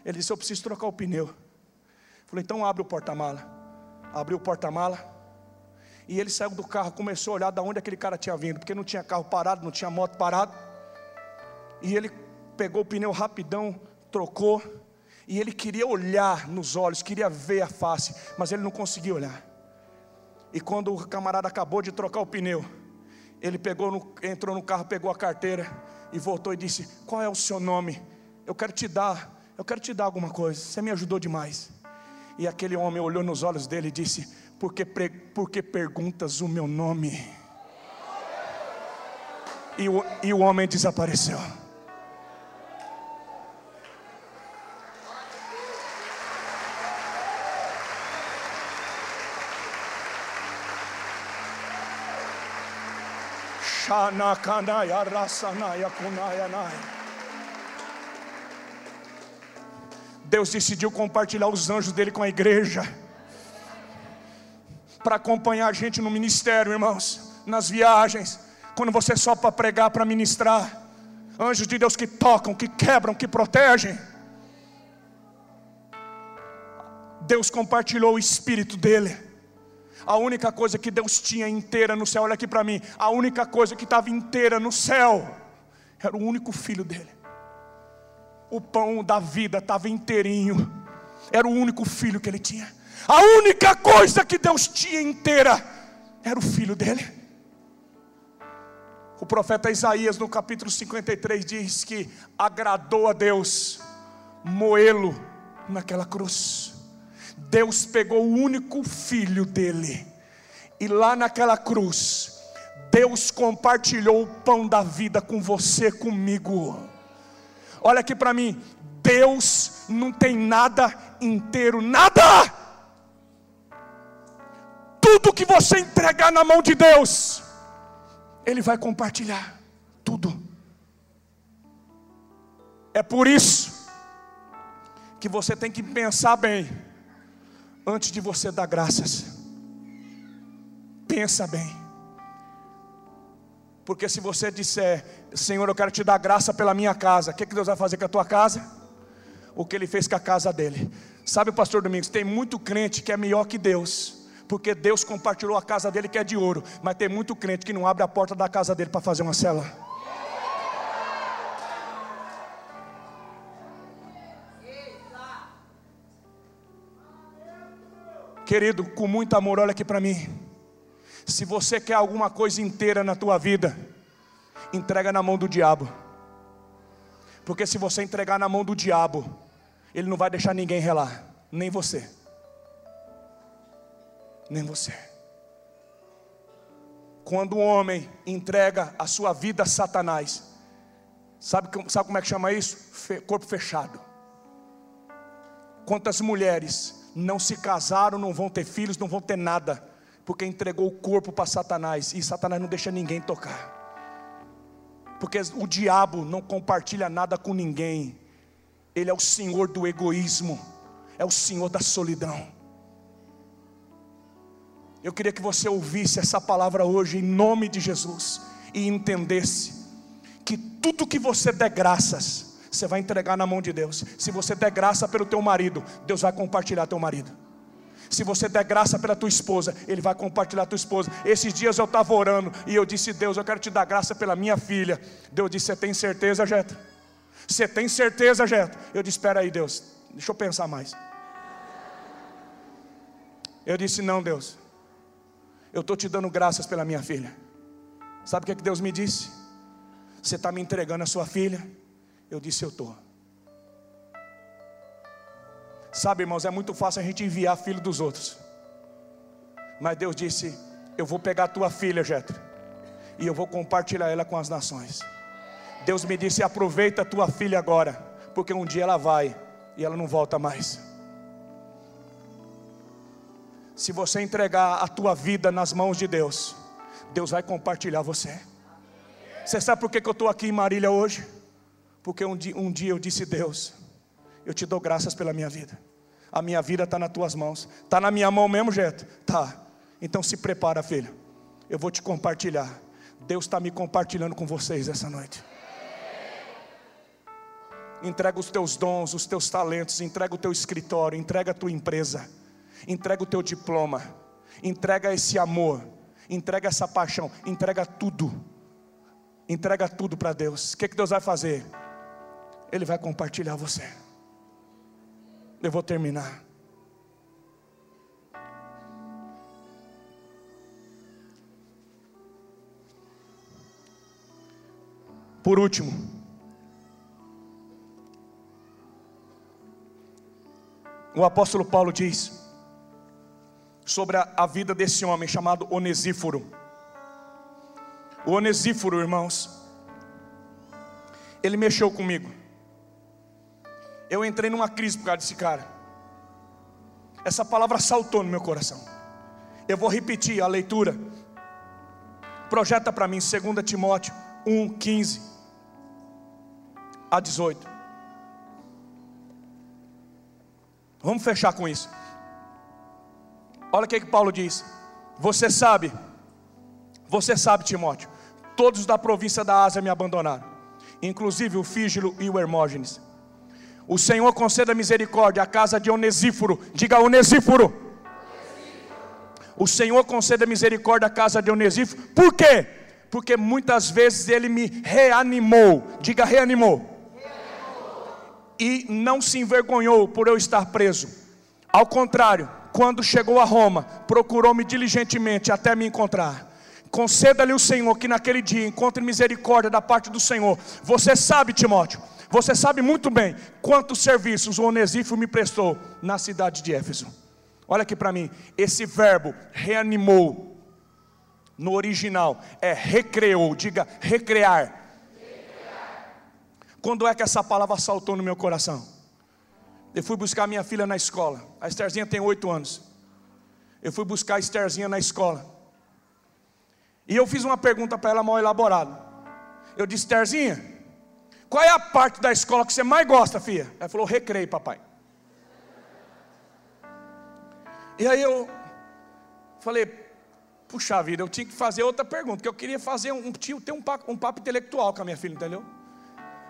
Ele disse: Eu preciso trocar o pneu. Falei: Então abre o porta-mala. Abriu o porta-mala. E ele saiu do carro, começou a olhar de onde aquele cara tinha vindo, porque não tinha carro parado, não tinha moto parado. E ele pegou o pneu rapidão, trocou. E ele queria olhar nos olhos, queria ver a face, mas ele não conseguia olhar. E quando o camarada acabou de trocar o pneu, ele pegou no, entrou no carro, pegou a carteira e voltou e disse: Qual é o seu nome? Eu quero te dar, eu quero te dar alguma coisa. Você me ajudou demais. E aquele homem olhou nos olhos dele e disse: Por que, por que perguntas o meu nome? E o, e o homem desapareceu. Deus decidiu compartilhar os anjos dele com a igreja, para acompanhar a gente no ministério, irmãos, nas viagens, quando você só para pregar, para ministrar, anjos de Deus que tocam, que quebram, que protegem. Deus compartilhou o espírito dele. A única coisa que Deus tinha inteira no céu, olha aqui para mim, a única coisa que estava inteira no céu era o único filho dele. O pão da vida estava inteirinho, era o único filho que ele tinha. A única coisa que Deus tinha inteira era o filho dele. O profeta Isaías, no capítulo 53, diz que agradou a Deus moê-lo naquela cruz. Deus pegou o único filho dele, e lá naquela cruz, Deus compartilhou o pão da vida com você, comigo. Olha aqui para mim, Deus não tem nada inteiro, nada. Tudo que você entregar na mão de Deus, Ele vai compartilhar, tudo. É por isso que você tem que pensar bem antes de você dar graças. Pensa bem. Porque se você disser, Senhor, eu quero te dar graça pela minha casa, o que, que Deus vai fazer com a tua casa? O que ele fez com a casa dele. Sabe, pastor Domingos, tem muito crente que é melhor que Deus, porque Deus compartilhou a casa dele que é de ouro, mas tem muito crente que não abre a porta da casa dele para fazer uma cela. Querido, com muito amor, olha aqui para mim. Se você quer alguma coisa inteira na tua vida, entrega na mão do diabo. Porque se você entregar na mão do diabo, ele não vai deixar ninguém relar, nem você. Nem você. Quando um homem entrega a sua vida a Satanás, sabe, sabe como é que chama isso? Corpo fechado. Quantas mulheres não se casaram, não vão ter filhos, não vão ter nada, porque entregou o corpo para Satanás, e Satanás não deixa ninguém tocar, porque o diabo não compartilha nada com ninguém, ele é o senhor do egoísmo, é o senhor da solidão. Eu queria que você ouvisse essa palavra hoje, em nome de Jesus, e entendesse que tudo que você der graças, você vai entregar na mão de Deus. Se você der graça pelo teu marido, Deus vai compartilhar teu marido. Se você der graça pela tua esposa, Ele vai compartilhar tua esposa. Esses dias eu estava orando e eu disse: Deus, eu quero te dar graça pela minha filha. Deus disse: Você tem certeza, Jeta? Você tem certeza, Jeta? Eu disse: Espera aí, Deus, deixa eu pensar mais. Eu disse: Não, Deus, eu estou te dando graças pela minha filha. Sabe o que, é que Deus me disse? Você está me entregando a sua filha eu disse: Eu estou. Sabe, irmãos, é muito fácil a gente enviar filho dos outros. Mas Deus disse: Eu vou pegar a tua filha, Jetro, e eu vou compartilhar ela com as nações. Deus me disse: Aproveita a tua filha agora, porque um dia ela vai e ela não volta mais. Se você entregar a tua vida nas mãos de Deus, Deus vai compartilhar você. Você sabe por que, eu estou aqui em Marília hoje? Porque um dia, um dia eu disse: Deus, eu te dou graças pela minha vida. A minha vida está nas tuas mãos. Está na minha mão mesmo, Jeto? Tá. Então se prepara, filho. Eu vou te compartilhar. Deus está me compartilhando com vocês essa noite. Entrega os teus dons, os teus talentos, entrega o teu escritório, entrega a tua empresa, entrega o teu diploma, entrega esse amor, entrega essa paixão, entrega tudo. Entrega tudo para Deus. O que, que Deus vai fazer? Ele vai compartilhar você. Eu vou terminar. Por último, o apóstolo Paulo diz sobre a, a vida desse homem chamado Onesíforo. O Onesíforo, irmãos, ele mexeu comigo. Eu entrei numa crise por causa desse cara. Essa palavra saltou no meu coração. Eu vou repetir a leitura. Projeta para mim 2 Timóteo 1, 15 a 18. Vamos fechar com isso. Olha o que, que Paulo diz. Você sabe, você sabe, Timóteo, todos da província da Ásia me abandonaram, inclusive o Fígilo e o Hermógenes. O Senhor conceda misericórdia à casa de Onesíforo, diga Onesíforo. O Senhor conceda misericórdia à casa de Onesíforo, por quê? Porque muitas vezes ele me reanimou, diga reanimou, e não se envergonhou por eu estar preso, ao contrário, quando chegou a Roma, procurou-me diligentemente até me encontrar. Conceda-lhe o Senhor que naquele dia encontre misericórdia da parte do Senhor. Você sabe, Timóteo, você sabe muito bem quantos serviços o Onesíforo me prestou na cidade de Éfeso. Olha aqui para mim, esse verbo reanimou, no original é recreou, diga recrear. recrear. Quando é que essa palavra saltou no meu coração? Eu fui buscar minha filha na escola. A Estherzinha tem oito anos. Eu fui buscar a Estherzinha na escola. E eu fiz uma pergunta para ela mal elaborada. Eu disse, Estherzinha, qual é a parte da escola que você mais gosta, filha? Ela falou, recreio, papai. E aí eu falei, puxa vida, eu tinha que fazer outra pergunta, que eu queria fazer um, tinha, ter um papo, um papo intelectual com a minha filha, entendeu?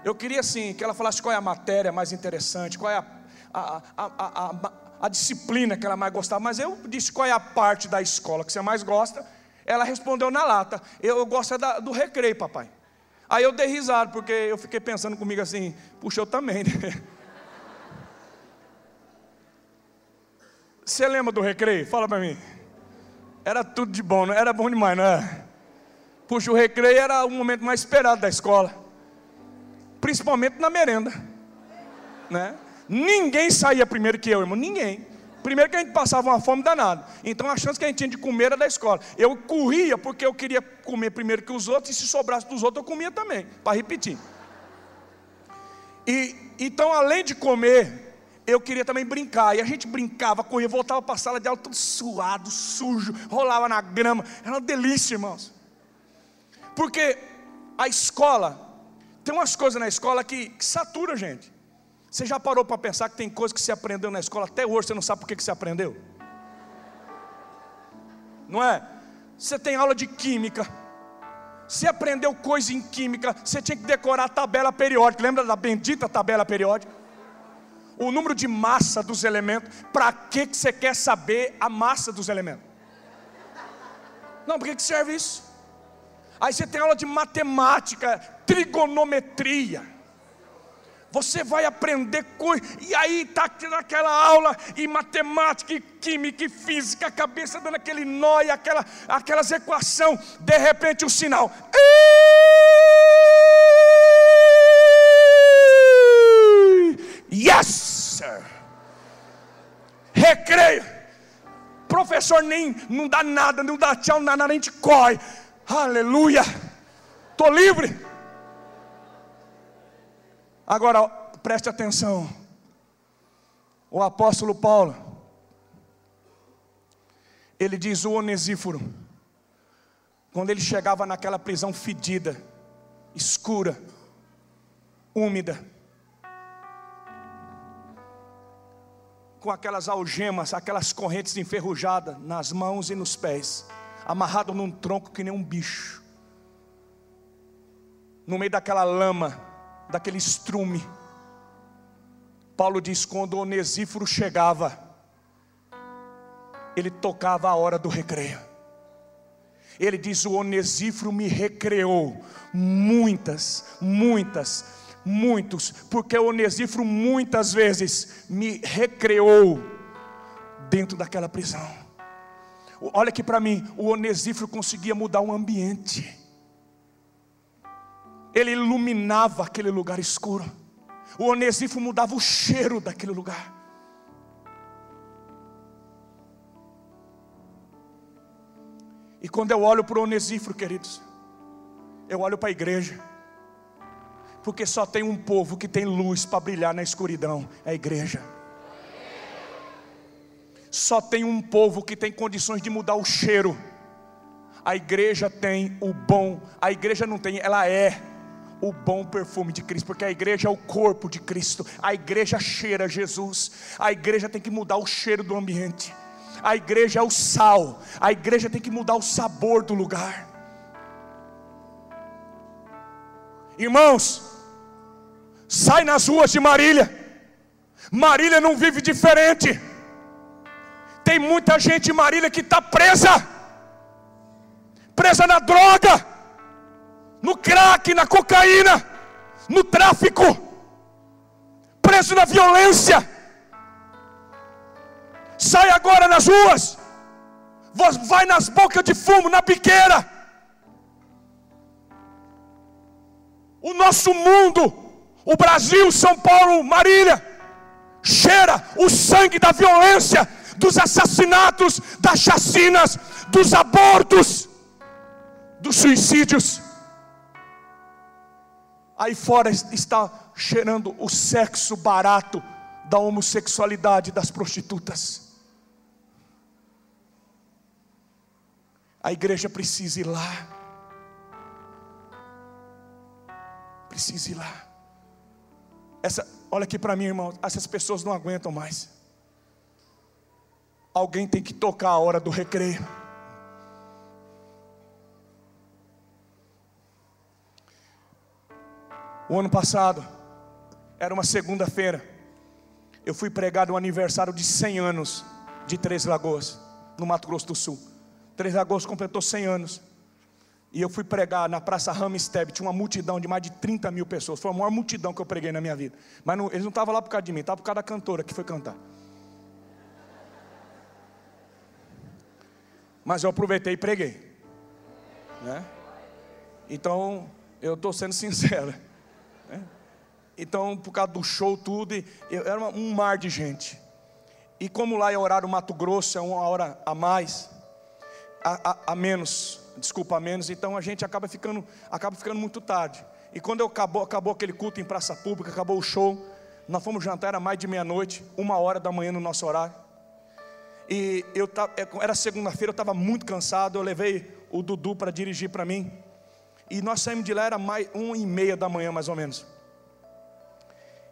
Eu queria assim, que ela falasse qual é a matéria mais interessante, qual é a a, a, a, a, disciplina que ela mais gostava, mas eu disse qual é a parte da escola que você mais gosta. Ela respondeu na lata: Eu gosto é da, do recreio, papai. Aí eu dei risada, porque eu fiquei pensando comigo assim: Puxa, eu também. Né? Você lembra do recreio? Fala para mim. Era tudo de bom, não era bom demais, não era? Puxa, o recreio era o momento mais esperado da escola, principalmente na merenda, né? Ninguém saía primeiro que eu, irmão, ninguém. Primeiro que a gente passava uma fome danada. Então a chance que a gente tinha de comer era da escola. Eu corria porque eu queria comer primeiro que os outros, e se sobrasse dos outros, eu comia também, para repetir. E então, além de comer, eu queria também brincar. E a gente brincava, corria, voltava para a sala de aula todo suado, sujo, rolava na grama. Era uma delícia, irmãos. Porque a escola, tem umas coisas na escola que, que satura a gente. Você já parou para pensar que tem coisa que você aprendeu na escola até hoje, você não sabe por que, você aprendeu? Não é? Você tem aula de química. Você aprendeu coisa em química, você tinha que decorar a tabela periódica. Lembra da bendita tabela periódica? O número de massa dos elementos. Para que, você quer saber a massa dos elementos? Não, para que serve isso? Aí você tem aula de matemática, trigonometria você vai aprender coisas, e aí está naquela aula, e matemática, e química, e física, a cabeça dando aquele nó, e aquela, aquelas equações, de repente o sinal. Yes, sir. Recreio. Professor nem não dá nada, não dá tchau, não dá nada, a gente corre. Aleluia. Estou livre. Agora, preste atenção. O apóstolo Paulo, ele diz o Onesíforo, quando ele chegava naquela prisão fedida, escura, úmida, com aquelas algemas, aquelas correntes enferrujadas nas mãos e nos pés, amarrado num tronco que nem um bicho, no meio daquela lama, daquele estrume. Paulo diz: quando Onesíforo chegava, ele tocava a hora do recreio. Ele diz: o Onesíforo me recreou muitas, muitas, muitos, porque o Onesíforo muitas vezes me recreou dentro daquela prisão. Olha aqui para mim, o Onesíforo conseguia mudar o ambiente ele iluminava aquele lugar escuro. O Onesíforo mudava o cheiro daquele lugar. E quando eu olho para o Onesíforo, queridos, eu olho para a igreja, porque só tem um povo que tem luz para brilhar na escuridão é a igreja. Só tem um povo que tem condições de mudar o cheiro. A igreja tem o bom, a igreja não tem, ela é o bom perfume de Cristo, porque a igreja é o corpo de Cristo, a igreja cheira Jesus, a igreja tem que mudar o cheiro do ambiente, a igreja é o sal, a igreja tem que mudar o sabor do lugar. Irmãos, sai nas ruas de Marília, Marília não vive diferente, tem muita gente em Marília que está presa, presa na droga, no crack, na cocaína, no tráfico, preso na violência. Sai agora nas ruas, vai nas bocas de fumo, na biqueira. O nosso mundo, o Brasil, São Paulo, Marília, cheira o sangue da violência, dos assassinatos, das chacinas, dos abortos, dos suicídios. Aí fora está cheirando o sexo barato da homossexualidade das prostitutas. A igreja precisa ir lá. Precisa ir lá. Essa, olha aqui para mim, irmão. Essas pessoas não aguentam mais. Alguém tem que tocar a hora do recreio. O ano passado, era uma segunda-feira, eu fui pregar no aniversário de 100 anos de Três Lagoas, no Mato Grosso do Sul. Três Lagoas completou 100 anos. E eu fui pregar na Praça Ramsteb, tinha uma multidão de mais de 30 mil pessoas. Foi a maior multidão que eu preguei na minha vida. Mas não, eles não estavam lá por causa de mim, estavam por causa da cantora que foi cantar. Mas eu aproveitei e preguei. Né? Então, eu estou sendo sincero. Né? Então, por causa do show, tudo, eu, era um mar de gente. E como lá é horário Mato Grosso, é uma hora a mais, a, a, a, menos, desculpa, a menos, então a gente acaba ficando, acaba ficando muito tarde. E quando acabou, acabou aquele culto em praça pública, acabou o show, nós fomos jantar, era mais de meia-noite, uma hora da manhã no nosso horário. E eu é, era segunda-feira, eu estava muito cansado, eu levei o Dudu para dirigir para mim. E nós saímos de lá, era mais uma e meia da manhã, mais ou menos.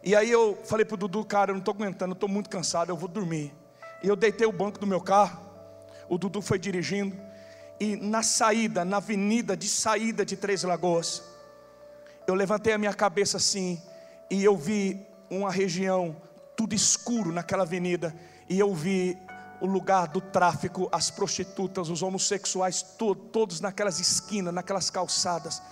E aí eu falei para o Dudu, cara, eu não estou aguentando, estou muito cansado, eu vou dormir. E eu deitei o banco do meu carro, o Dudu foi dirigindo, e na saída, na avenida de saída de Três Lagoas, eu levantei a minha cabeça assim, e eu vi uma região tudo escuro naquela avenida, e eu vi o lugar do tráfico, as prostitutas, os homossexuais, to todos naquelas esquinas, naquelas calçadas.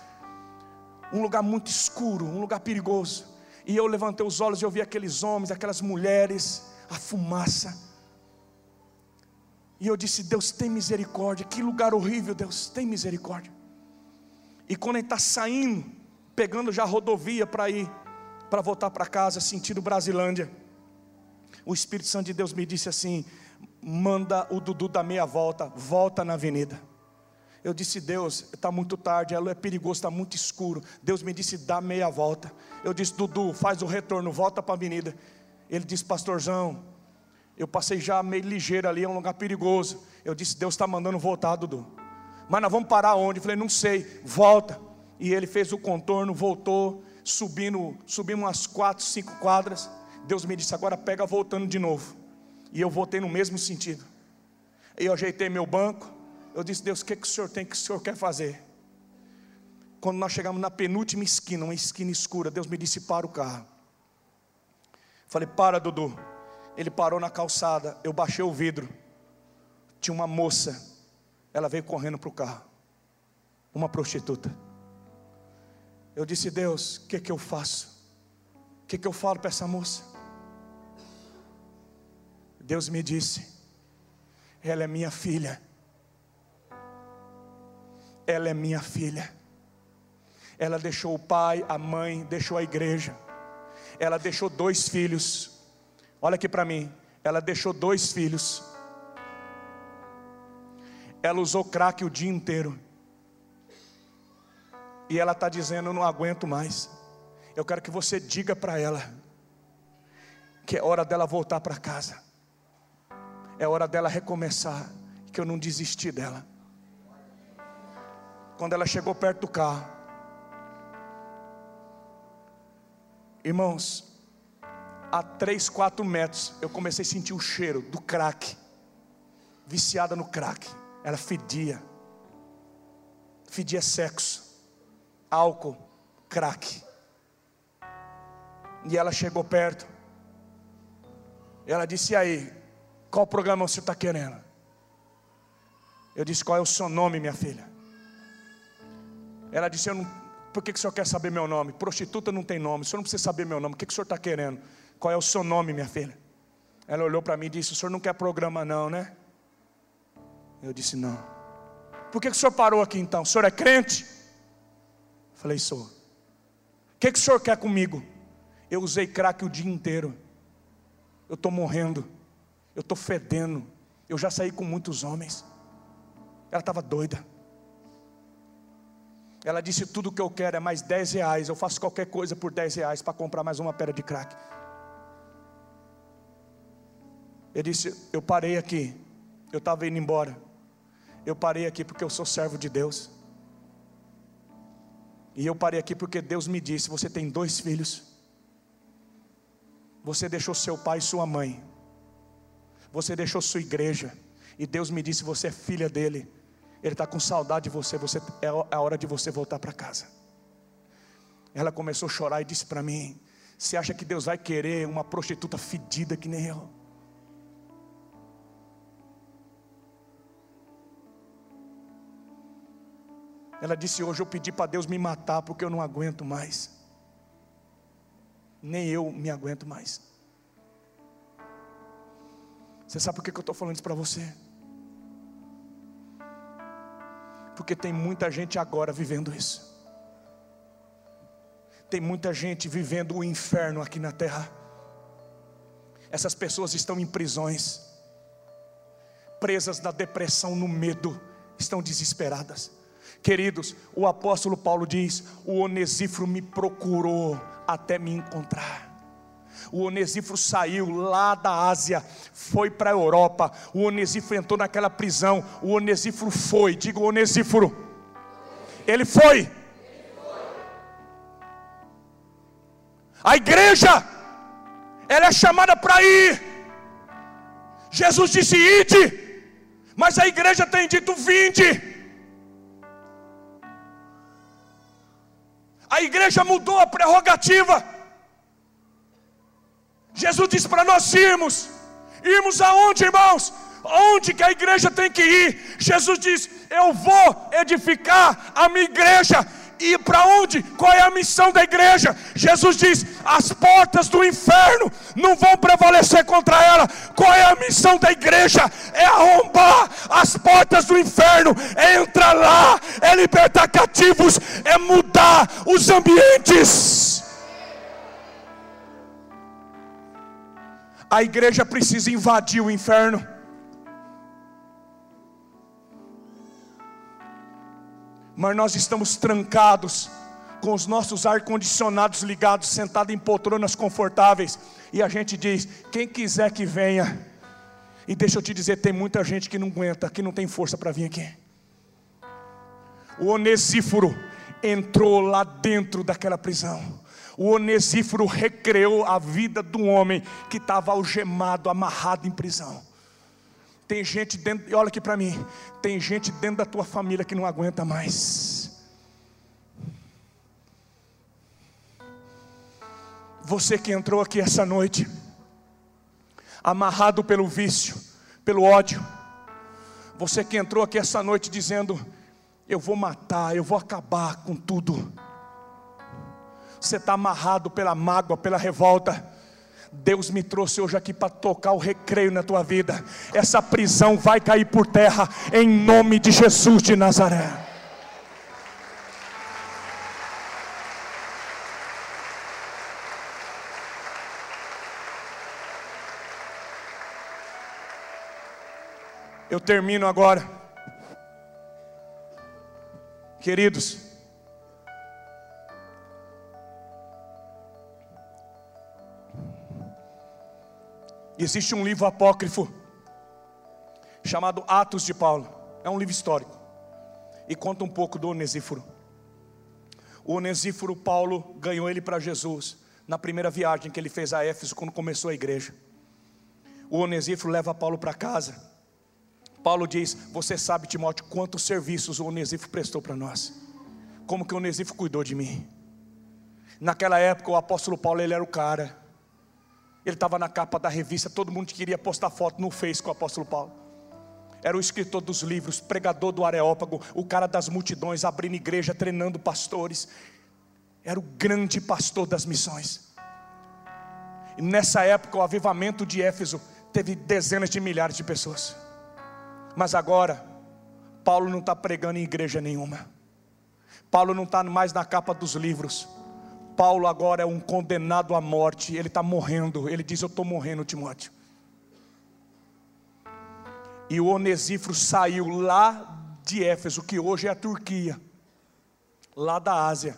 Um lugar muito escuro, um lugar perigoso. E eu levantei os olhos e eu vi aqueles homens, aquelas mulheres, a fumaça. E eu disse: Deus tem misericórdia, que lugar horrível, Deus tem misericórdia. E quando ele está saindo, pegando já a rodovia para ir, para voltar para casa, sentindo Brasilândia, o Espírito Santo de Deus me disse assim: manda o Dudu dar meia volta, volta na avenida. Eu disse, Deus, está muito tarde, é perigoso, está muito escuro. Deus me disse, dá meia volta. Eu disse, Dudu, faz o retorno, volta para a avenida. Ele disse, pastorzão, eu passei já meio ligeiro ali, é um lugar perigoso. Eu disse, Deus está mandando voltar, Dudu. Mas nós vamos parar onde? Eu falei, não sei, volta. E ele fez o contorno, voltou, subindo, subimos umas quatro, cinco quadras. Deus me disse, agora pega voltando de novo. E eu voltei no mesmo sentido. E eu ajeitei meu banco. Eu disse, Deus, o que, que o Senhor tem, o que o Senhor quer fazer? Quando nós chegamos na penúltima esquina, uma esquina escura, Deus me disse, para o carro. Falei, para, Dudu. Ele parou na calçada, eu baixei o vidro. Tinha uma moça, ela veio correndo para o carro. Uma prostituta. Eu disse, Deus, o que, que eu faço? O que, que eu falo para essa moça? Deus me disse: ela é minha filha. Ela é minha filha. Ela deixou o pai, a mãe, deixou a igreja. Ela deixou dois filhos. Olha aqui para mim. Ela deixou dois filhos. Ela usou crack o dia inteiro. E ela está dizendo: Eu não aguento mais. Eu quero que você diga para ela que é hora dela voltar para casa. É hora dela recomeçar. Que eu não desisti dela. Quando ela chegou perto do carro, Irmãos, a 3, 4 metros eu comecei a sentir o cheiro do crack. Viciada no crack. Ela fedia. Fedia sexo, álcool, crack. E ela chegou perto. Ela disse: E aí, qual programa você está querendo? Eu disse: Qual é o seu nome, minha filha? Ela disse: Eu não por que, que o senhor quer saber meu nome? Prostituta não tem nome, o senhor não precisa saber meu nome. O que, que o senhor está querendo? Qual é o seu nome, minha filha? Ela olhou para mim e disse: O senhor não quer programa, não, né? Eu disse: Não. Por que, que o senhor parou aqui então? O senhor é crente? Falei: Sou. O que, que o senhor quer comigo? Eu usei crack o dia inteiro. Eu estou morrendo. Eu estou fedendo. Eu já saí com muitos homens. Ela estava doida. Ela disse: Tudo que eu quero é mais 10 reais. Eu faço qualquer coisa por 10 reais para comprar mais uma pedra de crack. Eu disse: Eu parei aqui. Eu estava indo embora. Eu parei aqui porque eu sou servo de Deus. E eu parei aqui porque Deus me disse: Você tem dois filhos. Você deixou seu pai e sua mãe. Você deixou sua igreja. E Deus me disse: Você é filha dele. Ele está com saudade de você, você é a hora de você voltar para casa. Ela começou a chorar e disse para mim: Você acha que Deus vai querer uma prostituta fedida que nem eu? Ela disse: Hoje eu pedi para Deus me matar porque eu não aguento mais. Nem eu me aguento mais. Você sabe por que eu estou falando isso para você? Porque tem muita gente agora vivendo isso. Tem muita gente vivendo o inferno aqui na terra. Essas pessoas estão em prisões, presas na depressão, no medo, estão desesperadas. Queridos, o apóstolo Paulo diz: O Onesíforo me procurou até me encontrar. O Onesíforo saiu lá da Ásia, foi para a Europa. O Onesíforo entrou naquela prisão. O Onesíforo foi, diga o Onesíforo. Ele foi. A igreja, ela é chamada para ir. Jesus disse: ide, mas a igreja tem dito: vinde. A igreja mudou a prerrogativa. Jesus disse para nós irmos. Irmos aonde, irmãos? Onde que a igreja tem que ir? Jesus diz: Eu vou edificar a minha igreja. E para onde? Qual é a missão da igreja? Jesus diz: as portas do inferno não vão prevalecer contra ela. Qual é a missão da igreja? É arrombar as portas do inferno, é entrar lá, é libertar cativos, é mudar os ambientes. A igreja precisa invadir o inferno. Mas nós estamos trancados com os nossos ar-condicionados ligados, sentados em poltronas confortáveis, e a gente diz: quem quiser que venha. E deixa eu te dizer, tem muita gente que não aguenta, que não tem força para vir aqui. O Onesíforo entrou lá dentro daquela prisão o Onesíforo recreou a vida do homem que estava algemado, amarrado em prisão. Tem gente dentro, olha aqui para mim, tem gente dentro da tua família que não aguenta mais. Você que entrou aqui essa noite, amarrado pelo vício, pelo ódio. Você que entrou aqui essa noite dizendo: Eu vou matar, eu vou acabar com tudo você está amarrado pela mágoa, pela revolta. Deus me trouxe hoje aqui para tocar o recreio na tua vida. Essa prisão vai cair por terra, em nome de Jesus de Nazaré. Eu termino agora. Queridos, existe um livro apócrifo chamado Atos de Paulo. É um livro histórico e conta um pouco do Onesíforo. O Onesíforo, Paulo ganhou ele para Jesus na primeira viagem que ele fez a Éfeso quando começou a igreja. O Onesíforo leva Paulo para casa. Paulo diz: Você sabe, Timóteo, quantos serviços o Onesíforo prestou para nós. Como que o Onesíforo cuidou de mim. Naquela época, o apóstolo Paulo ele era o cara. Ele estava na capa da revista, todo mundo queria postar foto no Face com o apóstolo Paulo era o escritor dos livros, pregador do Areópago, o cara das multidões, abrindo igreja, treinando pastores. Era o grande pastor das missões. E nessa época, o avivamento de Éfeso teve dezenas de milhares de pessoas. Mas agora, Paulo não está pregando em igreja nenhuma. Paulo não está mais na capa dos livros. Paulo agora é um condenado à morte. Ele está morrendo. Ele diz: Eu estou morrendo, Timóteo. E o Onesíforo saiu lá de Éfeso, que hoje é a Turquia, lá da Ásia,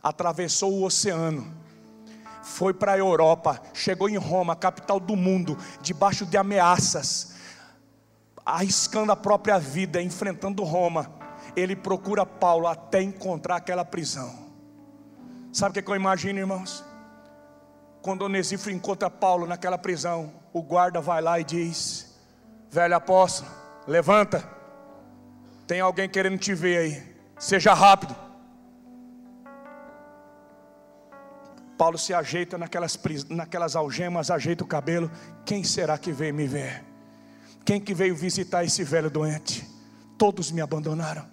atravessou o oceano, foi para a Europa, chegou em Roma, capital do mundo, debaixo de ameaças, arriscando a própria vida, enfrentando Roma. Ele procura Paulo até encontrar aquela prisão. Sabe o que, é que eu imagino, irmãos? Quando Onesíforo encontra Paulo naquela prisão, o guarda vai lá e diz: Velho apóstolo, levanta. Tem alguém querendo te ver aí. Seja rápido. Paulo se ajeita naquelas, naquelas algemas, ajeita o cabelo. Quem será que veio me ver? Quem que veio visitar esse velho doente? Todos me abandonaram.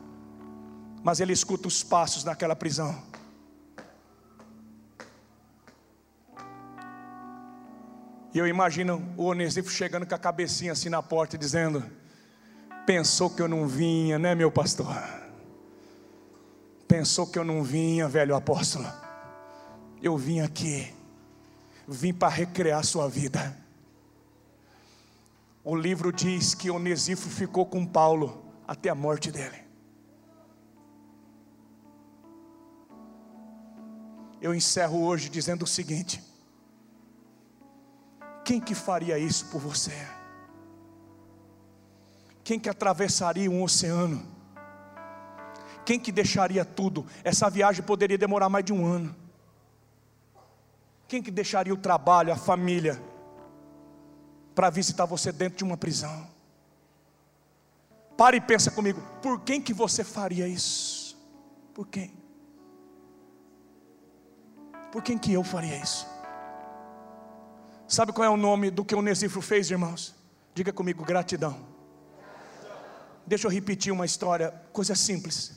Mas ele escuta os passos naquela prisão. E eu imagino o Onesíforo chegando com a cabecinha assim na porta, dizendo: Pensou que eu não vinha, né, meu pastor? Pensou que eu não vinha, velho apóstolo? Eu vim aqui, vim para recriar sua vida. O livro diz que Onesíforo ficou com Paulo até a morte dele. Eu encerro hoje dizendo o seguinte: quem que faria isso por você? Quem que atravessaria um oceano? Quem que deixaria tudo? Essa viagem poderia demorar mais de um ano. Quem que deixaria o trabalho, a família, para visitar você dentro de uma prisão? Pare e pensa comigo, por quem que você faria isso? Por quem? Por quem que eu faria isso? Sabe qual é o nome do que o Onesíforo fez, irmãos? Diga comigo, gratidão. Deixa eu repetir uma história, coisa simples.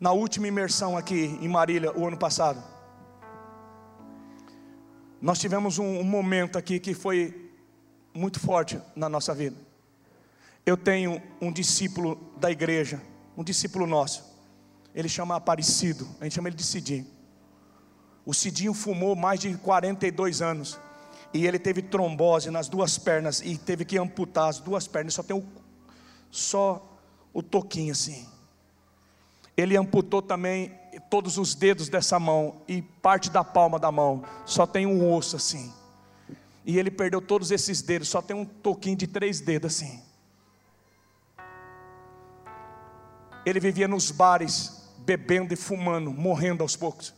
Na última imersão aqui em Marília, o ano passado, nós tivemos um, um momento aqui que foi muito forte na nossa vida. Eu tenho um discípulo da igreja, um discípulo nosso. Ele chama Aparecido, a gente chama ele de Cidinho. O Cidinho fumou mais de 42 anos e ele teve trombose nas duas pernas e teve que amputar as duas pernas, só tem o, só o toquinho assim. Ele amputou também todos os dedos dessa mão e parte da palma da mão, só tem um osso assim. E ele perdeu todos esses dedos, só tem um toquinho de três dedos assim. Ele vivia nos bares, bebendo e fumando, morrendo aos poucos.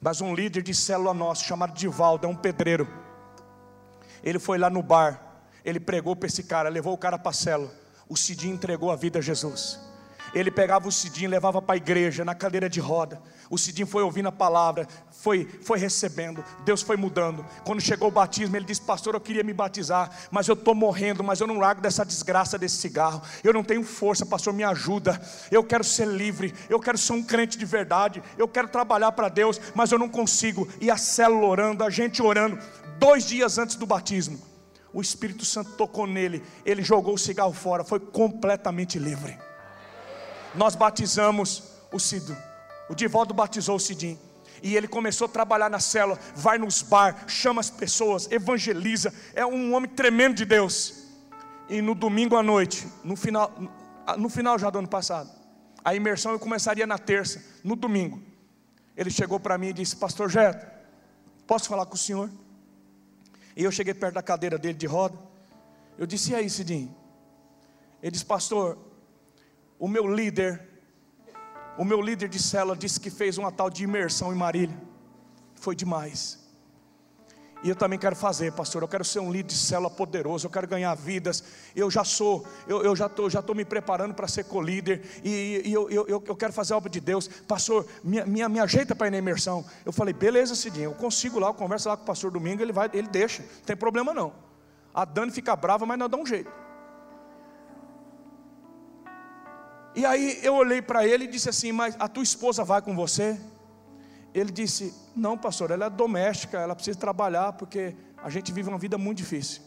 Mas um líder de célula nosso, chamado Divaldo, é um pedreiro ele foi lá no bar, ele pregou para esse cara, levou o cara para a célula. O Cidinho entregou a vida a Jesus. Ele pegava o Cidinho, levava para a igreja, na cadeira de roda. O Cidinho foi ouvindo a palavra, foi, foi recebendo, Deus foi mudando. Quando chegou o batismo, ele disse: Pastor, eu queria me batizar, mas eu estou morrendo, mas eu não largo dessa desgraça desse cigarro. Eu não tenho força, pastor, me ajuda. Eu quero ser livre, eu quero ser um crente de verdade, eu quero trabalhar para Deus, mas eu não consigo. E a célula orando, a gente orando dois dias antes do batismo, o Espírito Santo tocou nele, ele jogou o cigarro fora, foi completamente livre. Nós batizamos o Cido, o Divaldo batizou o Cidim. E ele começou a trabalhar na célula, vai nos bar, chama as pessoas, evangeliza, é um homem tremendo de Deus. E no domingo à noite, no final, no final já do ano passado, a imersão eu começaria na terça, no domingo. Ele chegou para mim e disse: Pastor Jeto, posso falar com o senhor? E eu cheguei perto da cadeira dele de roda. Eu disse: E aí, Cidinho? Ele disse: Pastor, o meu líder, o meu líder de célula disse que fez uma tal de imersão em Marília. Foi demais. E eu também quero fazer, pastor. Eu quero ser um líder de célula poderoso. Eu quero ganhar vidas. Eu já sou, eu, eu já estou já tô me preparando para ser co-líder. E, e eu, eu, eu, quero fazer a obra de Deus. Pastor, me, me, ajeita para ir na imersão. Eu falei, beleza, Cidinho. Eu consigo lá, eu converso lá com o pastor domingo. Ele vai, ele deixa. Não tem problema não. A Dani fica brava, mas nós dá um jeito. E aí eu olhei para ele e disse assim: Mas a tua esposa vai com você? Ele disse: Não, pastor, ela é doméstica, ela precisa trabalhar porque a gente vive uma vida muito difícil.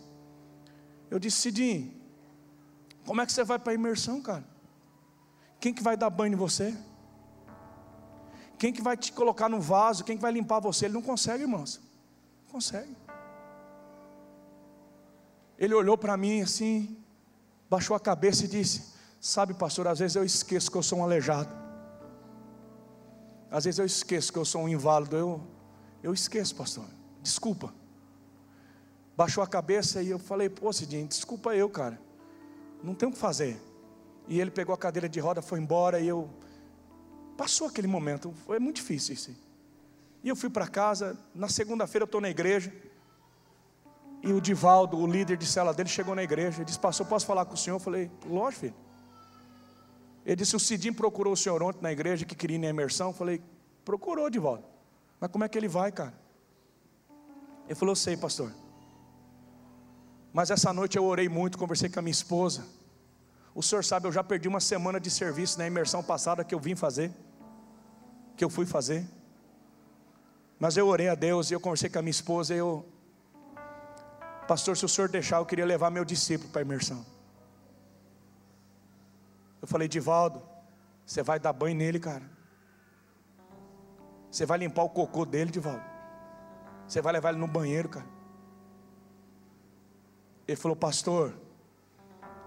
Eu disse: Cidinho, como é que você vai para a imersão, cara? Quem que vai dar banho em você? Quem que vai te colocar no vaso? Quem que vai limpar você? Ele não consegue, irmãos. Não consegue. Ele olhou para mim assim, baixou a cabeça e disse: Sabe, pastor, às vezes eu esqueço que eu sou um aleijado. Às vezes eu esqueço que eu sou um inválido. Eu, eu esqueço, pastor. Desculpa. Baixou a cabeça e eu falei, pô, Cidinho, desculpa eu, cara. Não tem o que fazer. E ele pegou a cadeira de roda, foi embora e eu. Passou aquele momento, foi muito difícil isso. E eu fui para casa, na segunda-feira eu estou na igreja. E o Divaldo, o líder de cela dele, chegou na igreja. Ele disse, pastor, posso falar com o senhor? Eu falei, lógico, filho. Ele disse: O Cidinho procurou o senhor ontem na igreja que queria ir na imersão. Eu falei: Procurou de volta. Mas como é que ele vai, cara? Ele falou: Sei, pastor. Mas essa noite eu orei muito, conversei com a minha esposa. O senhor sabe, eu já perdi uma semana de serviço na imersão passada que eu vim fazer, que eu fui fazer. Mas eu orei a Deus e eu conversei com a minha esposa. E eu, pastor, se o senhor deixar, eu queria levar meu discípulo para a imersão. Eu falei, Divaldo, você vai dar banho nele, cara. Você vai limpar o cocô dele, Divaldo. Você vai levar ele no banheiro, cara. Ele falou, pastor,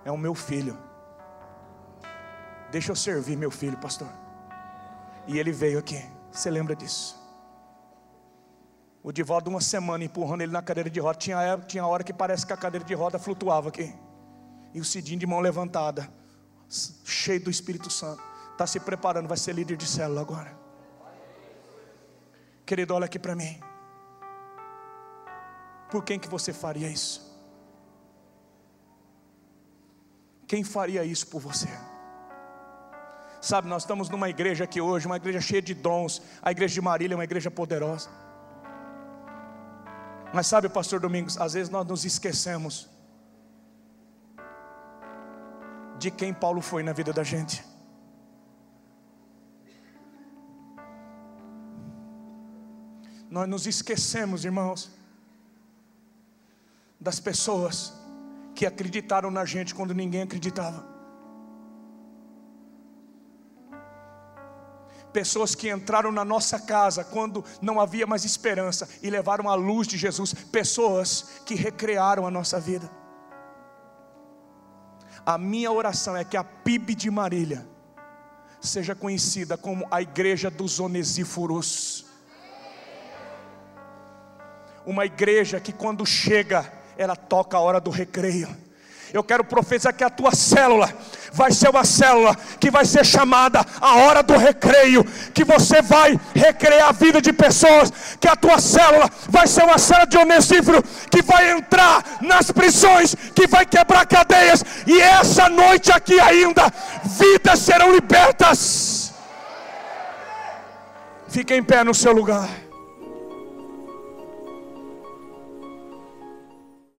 é o meu filho. Deixa eu servir meu filho, pastor. E ele veio aqui. Você lembra disso? O Divaldo, uma semana empurrando ele na cadeira de roda. Tinha, tinha hora que parece que a cadeira de roda flutuava aqui. E o Cidinho de mão levantada cheio do Espírito Santo, está se preparando, vai ser líder de célula agora. Querido, olha aqui para mim. Por quem que você faria isso? Quem faria isso por você? Sabe, nós estamos numa igreja aqui hoje, uma igreja cheia de dons. A igreja de Marília é uma igreja poderosa. Mas sabe, pastor Domingos, às vezes nós nos esquecemos de quem Paulo foi na vida da gente. Nós nos esquecemos, irmãos, das pessoas que acreditaram na gente quando ninguém acreditava. Pessoas que entraram na nossa casa quando não havia mais esperança e levaram a luz de Jesus. Pessoas que recrearam a nossa vida. A minha oração é que a PIB de Marília seja conhecida como a igreja dos onesíforos. Uma igreja que quando chega, ela toca a hora do recreio. Eu quero profetizar que a tua célula vai ser uma célula que vai ser chamada a hora do recreio, que você vai recrear a vida de pessoas, que a tua célula vai ser uma célula de Onesífero que vai entrar nas prisões, que vai quebrar cadeias, e essa noite aqui ainda, vidas serão libertas. Fique em pé no seu lugar.